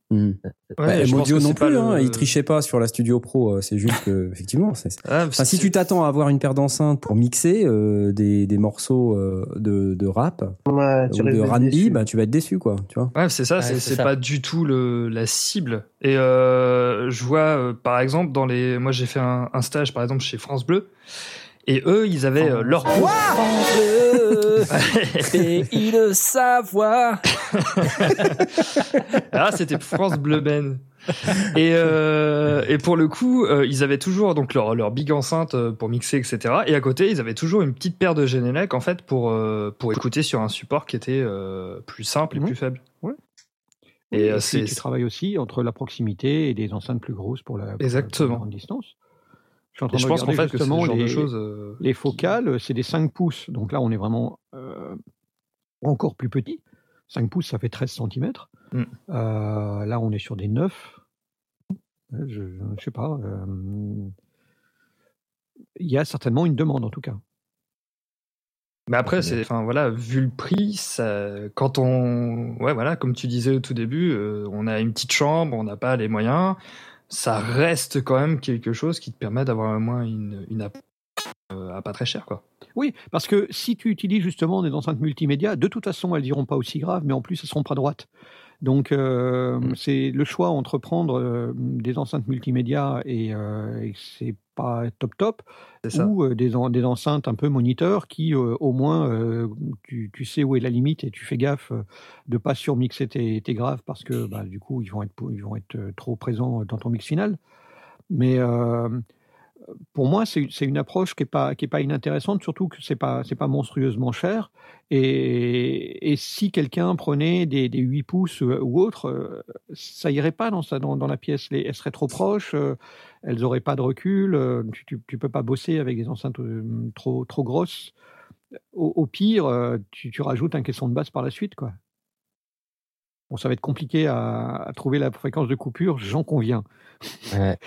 Hmm. Ouais, Bah, Modio non plus, le- hein, il trichait pas sur la Studio Pro. euh, C'est juste que, *laughs* effectivement, c'est- Ah, Enfin, si tu t'attends à avoir une paire d'enceintes pour mixer euh, des, des morceaux euh, de, de rap Ouais, ou de déçu. bah, tu vas être déçu, quoi. Tu vois Ouais, c'est ça, Ouais, c'est c'est c'est ça. pas du tout le, la cible. Et euh, je vois, euh, par exemple, dans les. Moi, j'ai fait un, un stage, par exemple, chez France Bleu. Et eux, ils avaient euh, leur. Pays de Savoie. Ah, c'était France Bleu Ben. Et, euh, et pour le coup, euh, ils avaient toujours donc leur, leur big enceinte euh, pour mixer, etc. Et à côté, ils avaient toujours une petite paire de Genelec en fait pour euh, pour écouter sur un support qui était euh, plus simple et plus faible. Ouais. Et, Et euh, c'est tu travailles aussi entre la proximité et des enceintes plus grosses pour la, pour Exactement. pour la grande distance. Je suis en train et je de pense qu'en fait que justement genre les, de choses. euh, les focales, c'est des 5 pouces. Donc là, on est vraiment euh, encore plus petit. 5 pouces, ça fait 13 cm. Mm. là, on est sur des 9. Je ne sais pas. euh, Il y a certainement une demande en tout cas. Mais après, c'est, enfin voilà, vu le prix, ça, quand on, ouais, voilà, comme tu disais au tout début, euh, on a une petite chambre, on n'a pas les moyens, ça reste quand même quelque chose qui te permet d'avoir au moins une, une app euh, à pas très cher, quoi. Oui, parce que si tu utilises justement des enceintes multimédia, de toute façon, elles iront pas aussi grave, mais en plus, elles seront pas droites. Donc, euh, Mm. c'est le choix entre prendre euh, des enceintes multimédia et, euh, et c'est pas top top, ou euh, des, en- des enceintes un peu moniteurs qui, au moins, tu, tu sais où est la limite et tu fais gaffe de pas surmixer tes, tes graves parce que bah, du coup, ils vont être, ils vont être trop présents dans ton mix final. Mais pour moi, c'est une approche qui n'est pas, pas inintéressante, surtout que ce n'est pas, pas monstrueusement cher. Et, si quelqu'un prenait des, des 8 pouces euh, ou autre, euh, ça irait pas dans, dans, la pièce. Les, elles seraient trop proches, euh, elles n'auraient pas de recul. tu ne peux pas bosser avec des enceintes trop, trop grosses. Au, pire, tu, tu rajoutes un caisson de basse par la suite. Quoi. Bon, ça va être compliqué à, à trouver la fréquence de coupure, j'en conviens. Ouais.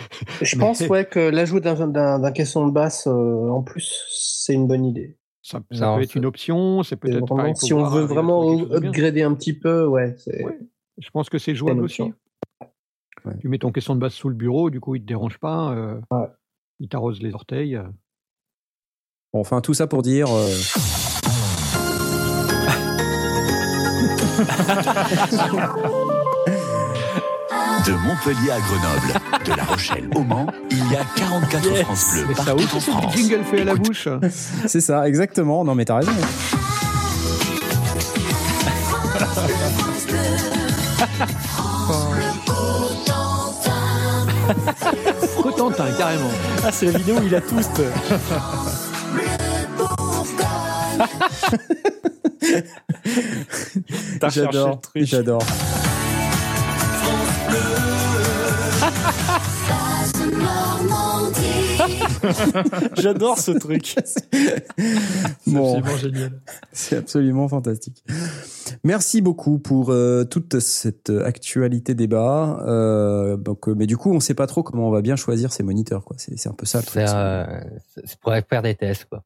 Je Mais- pense *laughs* ouais, que l'ajout d'un- d'un d'un caisson de basse euh, en plus, c'est une bonne idée. Ça, ça Non, peut être une option, c'est peut-être vraiment, si on veut vraiment upgrader un petit peu, ouais. c'est- Ouais. Je pense que c'est jouable aussi. Ouais. Tu mets ton caisson de basse sous le bureau, du coup, il te dérange pas. euh, Ouais. Il t'arrose les orteils. euh. Enfin, tout ça pour dire. De Montpellier à Grenoble, de La Rochelle au Mans, il y a 44 Yes. France Bleu partout en France. du jingle fait à la bouche. C'est ça, exactement. Non, mais t'as raison. Cotentin, carrément. Ah, c'est la vidéo où il a tous. *laughs* *laughs* T'as cherché J'adore. le truc. J'adore. *laughs* J'adore ce truc. Bon, absolument génial. c'est absolument fantastique. Merci beaucoup pour euh, toute cette actualité débat. Euh, donc, euh, mais du coup, on sait pas trop comment on va bien choisir ces moniteurs. quoi. C'est c'est un peu ça le truc. C'est euh, c'est pour faire des tests, quoi.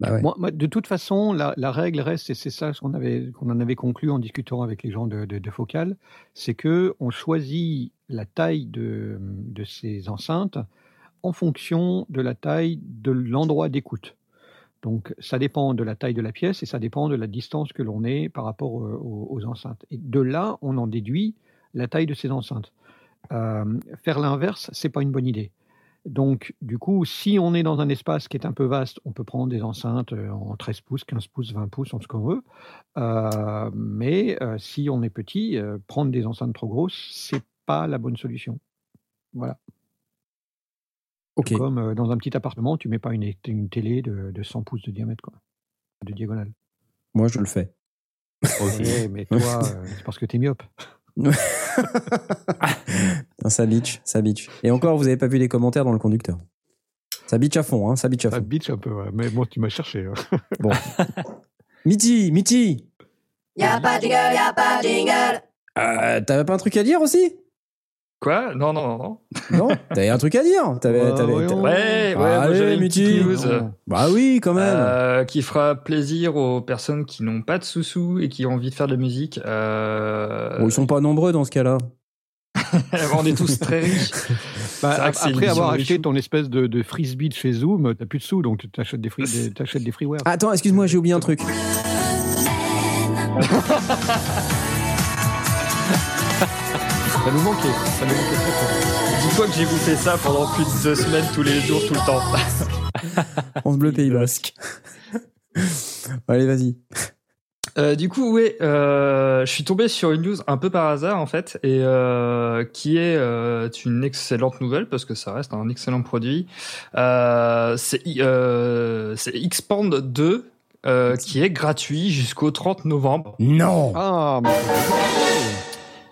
Bah ouais. Moi, moi, de toute façon, la, la règle reste, et c'est ça qu'on avait, qu'on en avait conclu en discutant avec les gens de, de, de Focal, c'est que on choisit la taille de, de ces enceintes en fonction de la taille de l'endroit d'écoute. Donc, ça dépend de la taille de la pièce et ça dépend de la distance que l'on est par rapport euh, aux, aux enceintes. Et de là, on en déduit la taille de ces enceintes. Euh, faire l'inverse, c'est pas une bonne idée. Donc, du coup, si on est dans un espace qui est un peu vaste, on peut prendre des enceintes euh, en 13 pouces, 15 pouces, 20 pouces, en ce qu'on veut. Euh, mais euh, si on est petit, euh, prendre des enceintes trop grosses, c'est pas la bonne solution. Voilà. Ok. Comme dans un petit appartement, tu mets pas une, une télé de, de 100 pouces de diamètre, quoi, de diagonale. Moi, je le fais. Ouais, mais *laughs* toi, c'est parce que t'es myope. *laughs* non, ça bitch, ça bitch. Et encore, vous avez pas vu les commentaires dans le conducteur. Ça bitch à fond, hein, ça bitch à Ça fond. bitch un peu, ouais. mais moi, tu m'as cherché. hein. *laughs* Bon. Mitty, Mitty, Y'a pas de jingle, y'a pas de jingle. euh, t'avais pas un truc à dire aussi? Quoi? Non, non, non, non. Non T'avais un truc à dire T'avais, Ouais, t'avais, t'avais- Ouais, ouais, moi, Allez, j'avais une petite news. euh, Bah oui, quand même. euh, qui fera plaisir aux personnes qui n'ont pas de sous-sous et qui ont envie de faire de la musique. Euh... Bon, ils sont pas nombreux dans ce cas-là. *laughs* on est tous très riches. *laughs* Bah, après avoir acheté riche. ton espèce de, de frisbee de chez Zoom, t'as plus de sous, donc t'achètes des, free, *laughs* des, t'achètes des freeware. Attends, excuse-moi, j'ai oublié un truc. Ça nous manquait. Ça nous fort. Dis-toi que j'ai bouffé ça pendant plus de deux semaines, tous les jours, tout le temps. France Bleu Pays Basque. Allez, vas-y. Euh, du coup, ouais, euh, je suis tombé sur une news un peu par hasard en fait, et euh, qui est euh, une excellente nouvelle parce que ça reste un excellent produit. Euh, c'est euh, c'est Xpand 2 euh, qui est gratuit jusqu'au 30 novembre. Non Ah, mais...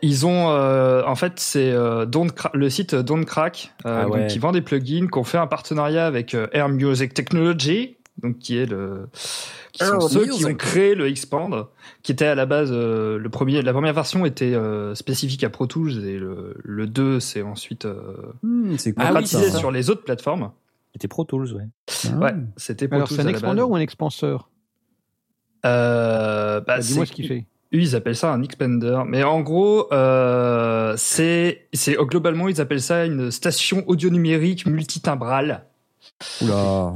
Ils ont, euh, en fait, c'est euh, le site Don't Crack, euh, Ah donc, qui vend des plugins, qui ont fait un partenariat avec euh, Air Music Technology, donc qui est le, qui sont Air ceux qui ont créé le Xpand, qui était à la base euh, le premier, la première version était euh, spécifique à Pro Tools et le, le 2 c'est ensuite c'est cool. Ah oui, ça. sur les autres plateformes. C'était Pro Tools, ouais. Ah. Ouais, c'était Pro Alors, Tools c'est un expander ou un expanseur? Euh, bah, Bah, Dis-moi ce qu'il fait. Eux, ils appellent ça un expander. Mais en gros, euh, c'est, c'est globalement, ils appellent ça une station audio numérique multitimbrale. Oula.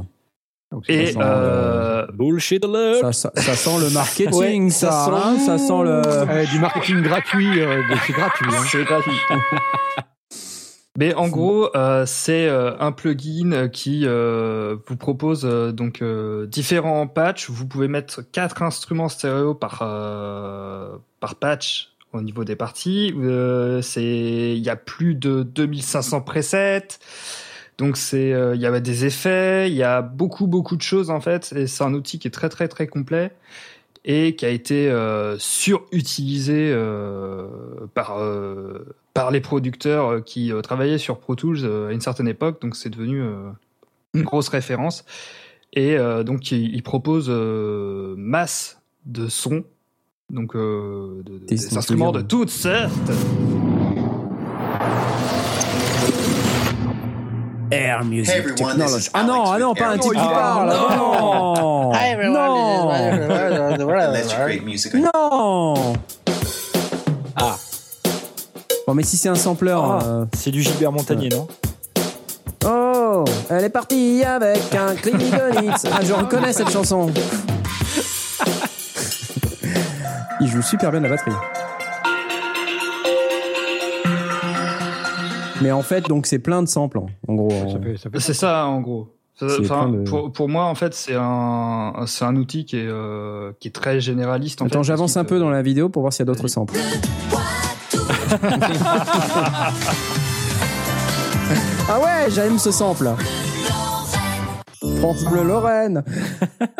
Donc, Et sent, euh, Bullshit alert Ça, ça, ça sent le marketing, Ouais, ça, ça sent- hein, ça sent le... Eh, du marketing gratuit, euh, c'est gratuit. hein. c'est gratuit. Mais en gros, euh, c'est euh, un plugin qui euh, vous propose euh, donc euh, différents patchs. Vous pouvez mettre quatre instruments stéréo par euh, par patch au niveau des parties. Euh, c'est il y a plus de 2500 presets. Donc c'est euh, il y a des effets, il y a beaucoup beaucoup de choses en fait et c'est un outil qui est très très très complet et qui a été euh, surutilisé euh, par euh, par les producteurs euh, qui euh, travaillaient sur Pro Tools euh, à une certaine époque, donc c'est devenu euh, une grosse référence. Et euh, donc il, il propose euh, masse de sons, donc euh, de- de- Des des, instruments de toutes sortes. Air Music Hey everyone, Technology. Ah non, ah non, pas un type qui parle. Technology. Non. Non. Let's create music. on- Non. Bon, mais si c'est un sampler. Ah, euh, C'est du Gilbert Montagnier, non Oh, elle est partie avec un Kligonitz. *laughs* Ah, je reconnais cette chanson. Il joue super bien de la batterie. Mais en fait, donc c'est plein de samples, hein, en gros. Ça fait, ça fait C'est ça en gros. Enfin, de- pour, pour moi, en fait, c'est un, c'est un outil qui est, euh, qui est très généraliste. En Attends, fait, j'avance un peu dans la vidéo pour voir s'il y a d'autres samples. *laughs* ah ouais, j'aime ce sample. France Bleu Lorraine.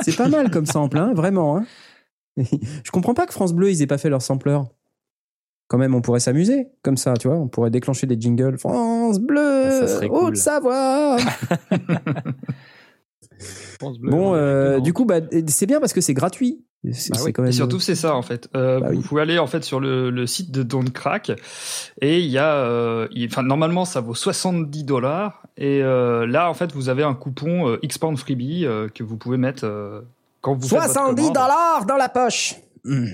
C'est pas mal comme sample, hein, vraiment. Hein. Je comprends pas que France Bleu, ils aient pas fait leur sampleur. Quand même, on pourrait s'amuser comme ça, tu vois. On pourrait déclencher des jingles. France Bleu, Ça serait cool. *laughs* Haute-Savoie. France Bleu, bon, on est euh, du coup, bah, c'est bien parce que c'est gratuit. C'est Bah oui. quand même. Et surtout, c'est ça en fait. Euh, Bah vous oui. pouvez aller en fait sur le, le site de Don't Crack et il y a, euh, normalement ça vaut 70 dollars et euh, là en fait vous avez un coupon euh, Xpound Freebie euh, que vous pouvez mettre euh, quand vous faites votre 70 commande. dollars dans la poche. Mmh.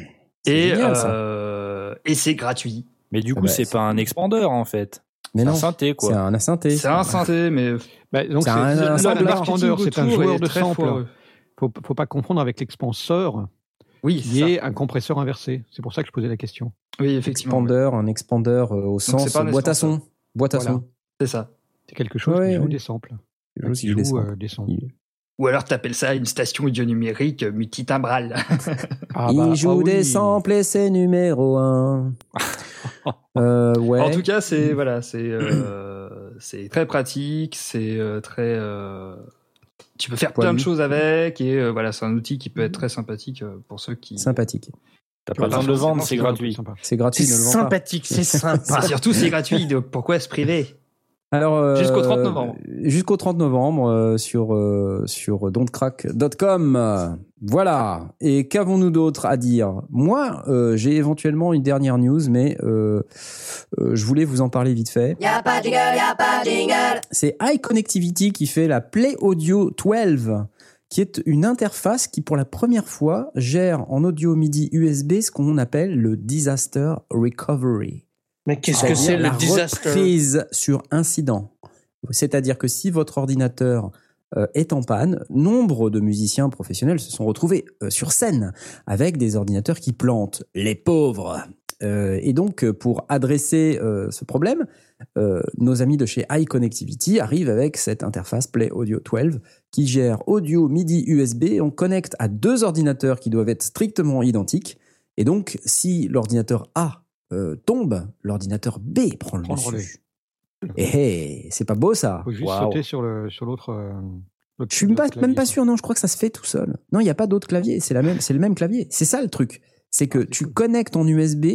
C'est et génial, ça. euh, et c'est gratuit. Mais du Ah coup, bah, c'est c'est- pas un expandeur en fait. Mais C'est un synthé c'est un synthé. C'est un synthé mais Bah, donc C'est un- c'est- un c'est un joueur de très sample. Faut, faut pas confondre avec l'expanseur, Oui, qui est un compresseur inversé. C'est pour ça que je posais la question. oui effectivement. Expandeur, un expandeur euh, au sens c'est pas boîte à son. Boîte à Voilà. son. C'est ça. C'est quelque chose Ouais, qui joue ouais. des samples. Je veux Qui joue euh, des. Il- Ou alors t'appelles ça une station audio-numérique euh, multitimbral. *laughs* Ah Il bah, joue ah oui. des samples et c'est numéro un. *laughs* euh, ouais. En tout cas, c'est voilà, c'est euh, c'est très pratique, c'est euh, très. euh, tu peux faire plein de choses avec et euh, voilà, c'est un outil qui peut être très sympathique pour ceux qui. sympathique. T'as Pas pas besoin de le vendre, c'est C'est gratuit. C'est gratuit, pas. sympathique, c'est sympa. *laughs* Surtout, c'est gratuit. Donc pourquoi se priver? Alors euh, Jusqu'au 30 novembre. Jusqu'au 30 novembre euh, sur euh, sur dontcrack.com. Voilà. Et qu'avons-nous d'autre à dire? Moi, euh, j'ai éventuellement une dernière news, mais euh, euh, je voulais vous en parler vite fait. Y a pas de jingle, y a pas de jingle. C'est iConnectivity qui fait la Play Audio 12, qui est une interface qui, pour la première fois, gère en audio MIDI USB ce qu'on appelle le Disaster Recovery. Mais qu'est-ce que c'est le disaster reprise sur incident. C'est-à-dire que si votre ordinateur euh, est en panne, nombre de musiciens professionnels se sont retrouvés euh, sur scène avec des ordinateurs qui plantent. Les pauvres. Euh, et donc, pour adresser ce problème, nos amis de chez iConnectivity arrivent avec cette interface Play Audio 12 qui gère audio MIDI USB. On connecte à deux ordinateurs qui doivent être strictement identiques. Et donc, si l'ordinateur A euh, tombe, l'ordinateur B prend le dessus. Et hey, c'est pas beau ça faut juste sauter sur le sur l'autre. euh, l'autre- Je suis même pas, l'autre même pas sûr, non, je crois que ça se fait tout seul. Non, il n'y a pas d'autre clavier, c'est la même, c'est le même clavier. C'est ça le truc. C'est que Ah, tu cool. connectes ton USB,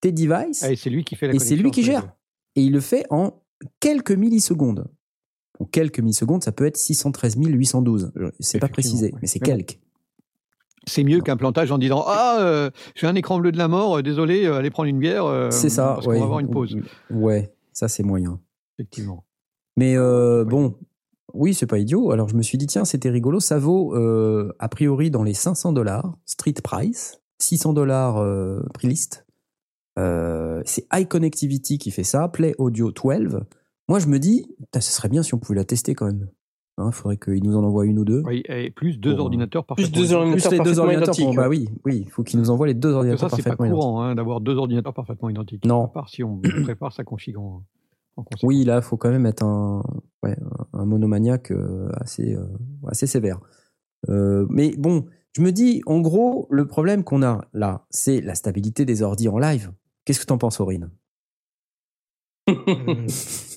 tes devices, Ah, et c'est lui qui fait la et c'est lui qui gère. Et il le fait en quelques millisecondes. Bon, quelques millisecondes, ça peut être 613 812. Je- C'est pas précisé, ouais. mais c'est quelques. C'est mieux qu'un plantage en disant Ah, euh, j'ai un écran bleu de la mort, euh, désolé, euh, allez prendre une bière. euh, c'est ça, Parce ouais. qu'on va avoir une pause. Ouais, ça c'est moyen. Effectivement. Mais Ouais. bon, oui, c'est pas idiot. Alors je me suis dit, tiens, c'était rigolo. Ça vaut a priori dans les 500 dollars, street price, 600 dollars prix list. C'est iConnectivity qui fait ça, Play Audio 12. Moi, je me dis, ce serait bien si on pouvait la tester quand même. Il faudrait qu'ils nous en envoient une ou deux. Oui, et plus deux Pour, euh, ordinateurs par plus deux ordinateurs Plus les deux ordinateurs. pour- identiques. bah oui, oui, il faut qu'ils nous envoient les deux Ça, ordinateurs c'est pas parfaitement identiques. courant hein, d'avoir deux ordinateurs parfaitement identiques. Non. À part si on *coughs* prépare sa config en, en. Oui, là, il faut quand même être un, ouais, un- monomaniaque euh, assez, euh, assez sévère. Euh, mais bon, je me dis, en gros, le problème qu'on a là, c'est la stabilité des ordi en live. Qu'est-ce que t'en penses, Aurine? *laughs*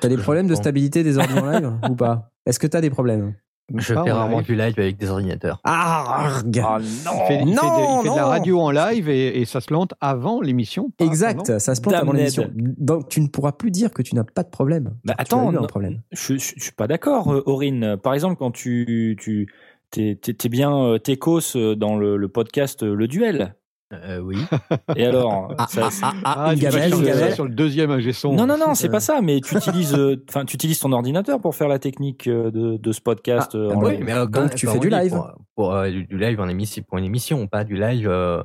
T'as des problèmes de stabilité des ordi en live ou pas? Est-ce que t'as des problèmes? Je fais en rarement du live avec des ordinateurs. Ah, Ah Il fait, non il fait de, il Non, de la radio en live et, et ça se plante avant l'émission. pas Exact, ça se plante avant l'émission. Donc tu ne pourras plus dire que tu n'as pas de problème. Bah Tu as attends, eu un problème. Je, je, je suis pas d'accord, euh, Aurine. Par exemple, quand tu tu t'es t'es- t'es bien euh, Técos euh, dans le, le podcast Le Duel. Euh, oui. *laughs* Et alors, Ah, ça- ah, ah, ah, Ah, une gamelle, sur une le- gamelle. sur le deuxième ingé son. non non non, c'est Euh. pas ça. Mais tu utilises, euh, enfin, tu utilises ton ordinateur pour faire la technique euh, de, de ce podcast. Ah, euh, ah en oui, mais euh, Donc, quand- tu quand fais on du live. Pour, pour, euh, du, du live en émission, pour une émission, pas du live euh,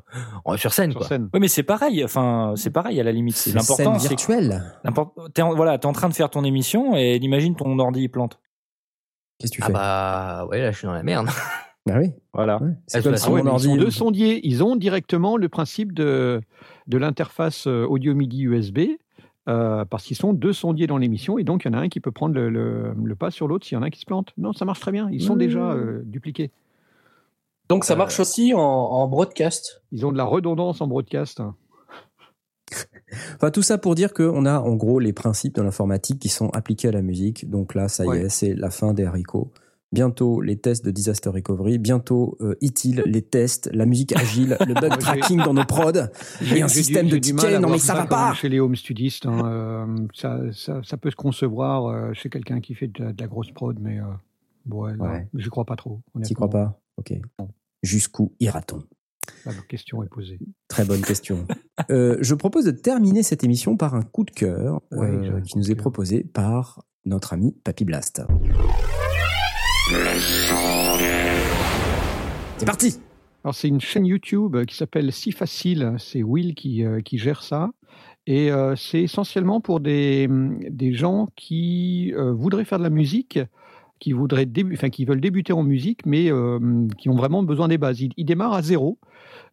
sur scène. Sur Quoi. scène. Oui, mais c'est pareil. Enfin, c'est pareil à la limite. C'est L'important, c'est l'important- T'es en, voilà, t'es en train de faire ton émission et imagine ton ordi il plante. Qu'est-ce que tu Ah fais? bah ouais, là je suis dans la merde. *laughs* Bah oui. Voilà. ouais. C'est comme si Ah ouais, ils sont deux sondiers. Ils ont directement le principe de, de l'interface euh, audio MIDI USB euh, parce qu'ils sont deux sondiers dans l'émission et donc il y en a un qui peut prendre le, le- le pas sur l'autre s'il y en a un qui se plante. Non, ça marche très bien. Ils sont Mmh. déjà euh, dupliqués. Donc ça Euh, marche aussi en, en broadcast. Ils ont de la redondance en broadcast. *laughs* Enfin, tout ça pour dire qu'on a en gros les principes de l'informatique qui sont appliqués à la musique. Donc là, ça y est, c'est la fin des haricots. Bientôt les tests de Disaster Recovery, bientôt euh, ITIL, les tests, la musique agile, le bug *laughs* tracking dans nos prods, *laughs* et un du- système de tickets. Non mais ça va quand même pas Chez les home studistes, hein, euh, ça, ça, ça peut se concevoir euh, chez quelqu'un qui fait de la, de la grosse prod, mais euh, ouais, Ouais. j'y crois pas trop. T'y crois pas? Ok. Jusqu'où ira-t-on? La question est posée. Très bonne question. *laughs* Je propose de terminer cette émission par un coup de cœur Ouais, qui nous est proposé par notre ami Papy Blast. C'est parti Alors c'est une chaîne YouTube qui s'appelle Si Facile, c'est Will qui, euh, qui gère ça. Et euh, c'est essentiellement pour des, des gens qui euh, voudraient faire de la musique, qui, voudraient enfin, qui veulent débuter en musique, mais qui ont vraiment besoin des bases. Ils, ils démarrent à zéro.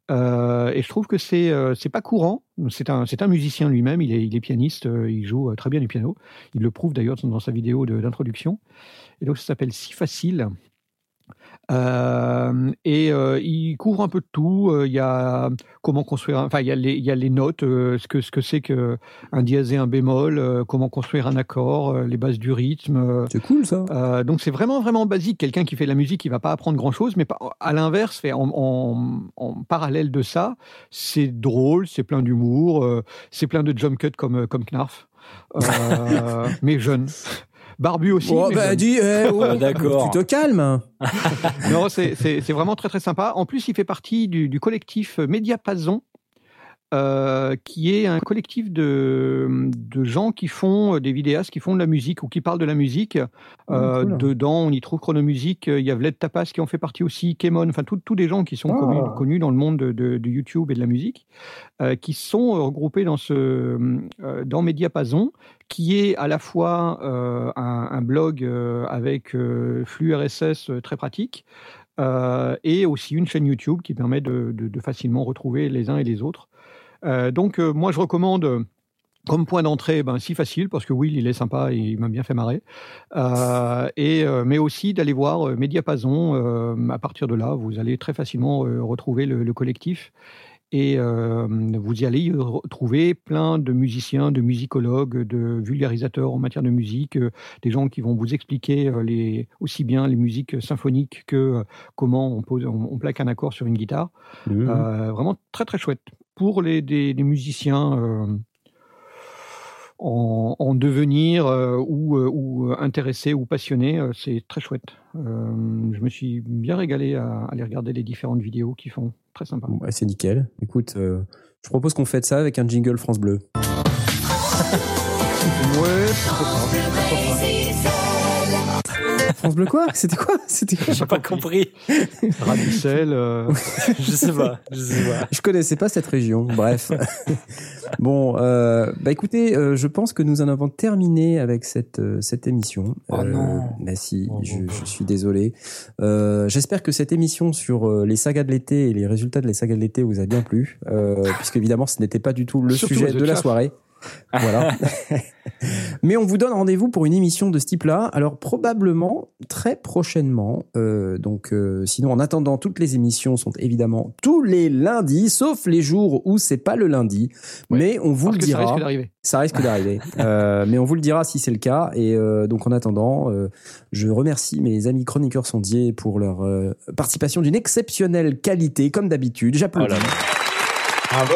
Et je trouve que c'est euh, pas courant. C'est un, un musicien lui-même, il est, il est pianiste, il joue très bien du piano. Il le prouve d'ailleurs dans sa vidéo d'introduction. Et donc ça s'appelle Si Facile. Euh, et euh, il couvre un peu de tout. Euh, Il y a comment construire, enfin il y a les, il y a les notes, ce que ce que c'est que un dièse et un bémol, comment construire un accord, les bases du rythme. C'est cool ça. donc c'est vraiment vraiment basique. Quelqu'un qui fait de la musique, il va pas apprendre grand chose, mais à l'inverse, en, en- en parallèle de ça, c'est drôle, c'est plein d'humour, c'est plein de jump cuts comme comme Knarf, *laughs* mais jeune. Barbu aussi. Oh, bah dis, eh, *laughs* oh, d'accord. Tu te calmes. Non, c'est vraiment très très sympa. En plus, il fait partie du, du collectif Mediapason, euh, qui est un collectif de, de gens qui font euh, des vidéastes, qui font de la musique ou qui parlent de la musique. Euh, cool. Dedans, on y trouve Chronomusique, il y a Vled Tapas qui en fait partie aussi, Kemon, enfin tous des gens qui sont Ah. connus, connus dans le monde de, de- de YouTube et de la musique, euh, qui sont regroupés dans, ce, dans Mediapason, qui est à la fois un, un blog avec flux RSS très pratique, euh, et aussi une chaîne YouTube qui permet de, de- de facilement retrouver les uns et les autres. Euh, donc euh, moi je recommande euh, comme point d'entrée, ben, si facile, parce que Will, il est sympa et il m'a bien fait marrer. Euh, et, euh, mais aussi d'aller voir euh, Mediapason. À partir de là, vous allez très facilement retrouver le, le collectif. Et vous y allez retrouver plein de musiciens, de musicologues, de vulgarisateurs en matière de musique, des gens qui vont vous expliquer les, aussi bien les musiques symphoniques que comment on, pose, on, on plaque un accord sur une guitare. Mmh. Vraiment très très chouette. Pour les, des, des musiciens euh, en, en devenir euh, ou, euh, ou intéressés ou passionnés, euh, c'est très chouette. Euh, je me suis bien régalé à, aller regarder les différentes vidéos qu'ils font. Très sympa. Bon, bah, c'est nickel. Écoute, euh, je propose qu'on fête ça avec un jingle France Bleu. *laughs* Ouais, France Bleu quoi? C'était quoi? C'était quoi? J'ai pas compris. Radicel, euh, *laughs* Je sais pas. Je sais pas. Je connaissais pas cette région. Bref. *laughs* bon, euh, bah écoutez, euh, je pense que nous en avons terminé avec cette euh, cette émission. Oh non. Bah si, Oh, je, bon. je suis désolé. Euh, J'espère que cette émission sur euh, les sagas de l'été et les résultats de les sagas de l'été vous a bien plu, euh, puisque évidemment ce n'était pas du tout le Surtout sujet de la soirée. Voilà. *laughs* Mais on vous donne rendez-vous pour une émission de ce type-là. Alors probablement très prochainement. Euh, donc euh, sinon en attendant toutes les émissions sont évidemment tous les lundis, sauf les jours où c'est pas le lundi. Ouais. Mais on vous parce le que ça dira. risque d'arriver. Ça risque d'arriver. *laughs* Euh, mais on vous le dira si c'est le cas. Et donc en attendant, je remercie mes amis chroniqueurs sondiers pour leur participation d'une exceptionnelle qualité, comme d'habitude. Oh J'applaudis. là Bravo.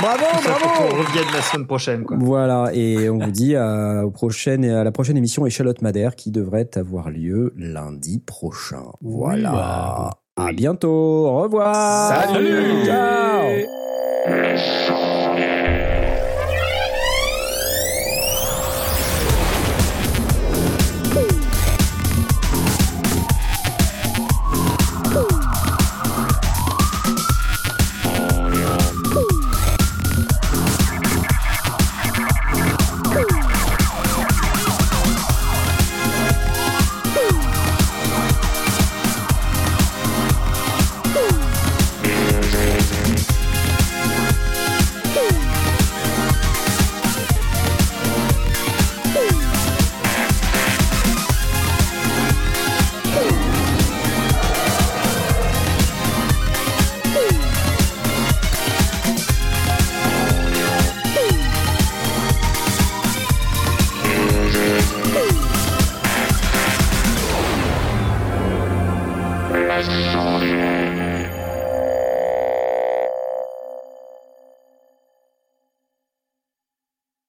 bravo, Ça, faut bravo. qu'on revienne la semaine prochaine, quoi. Voilà, et on vous dit à, aux prochaines, à la prochaine émission Échalote Madère qui devrait avoir lieu lundi prochain. Voilà. À bientôt. Au revoir. Salut. Ciao.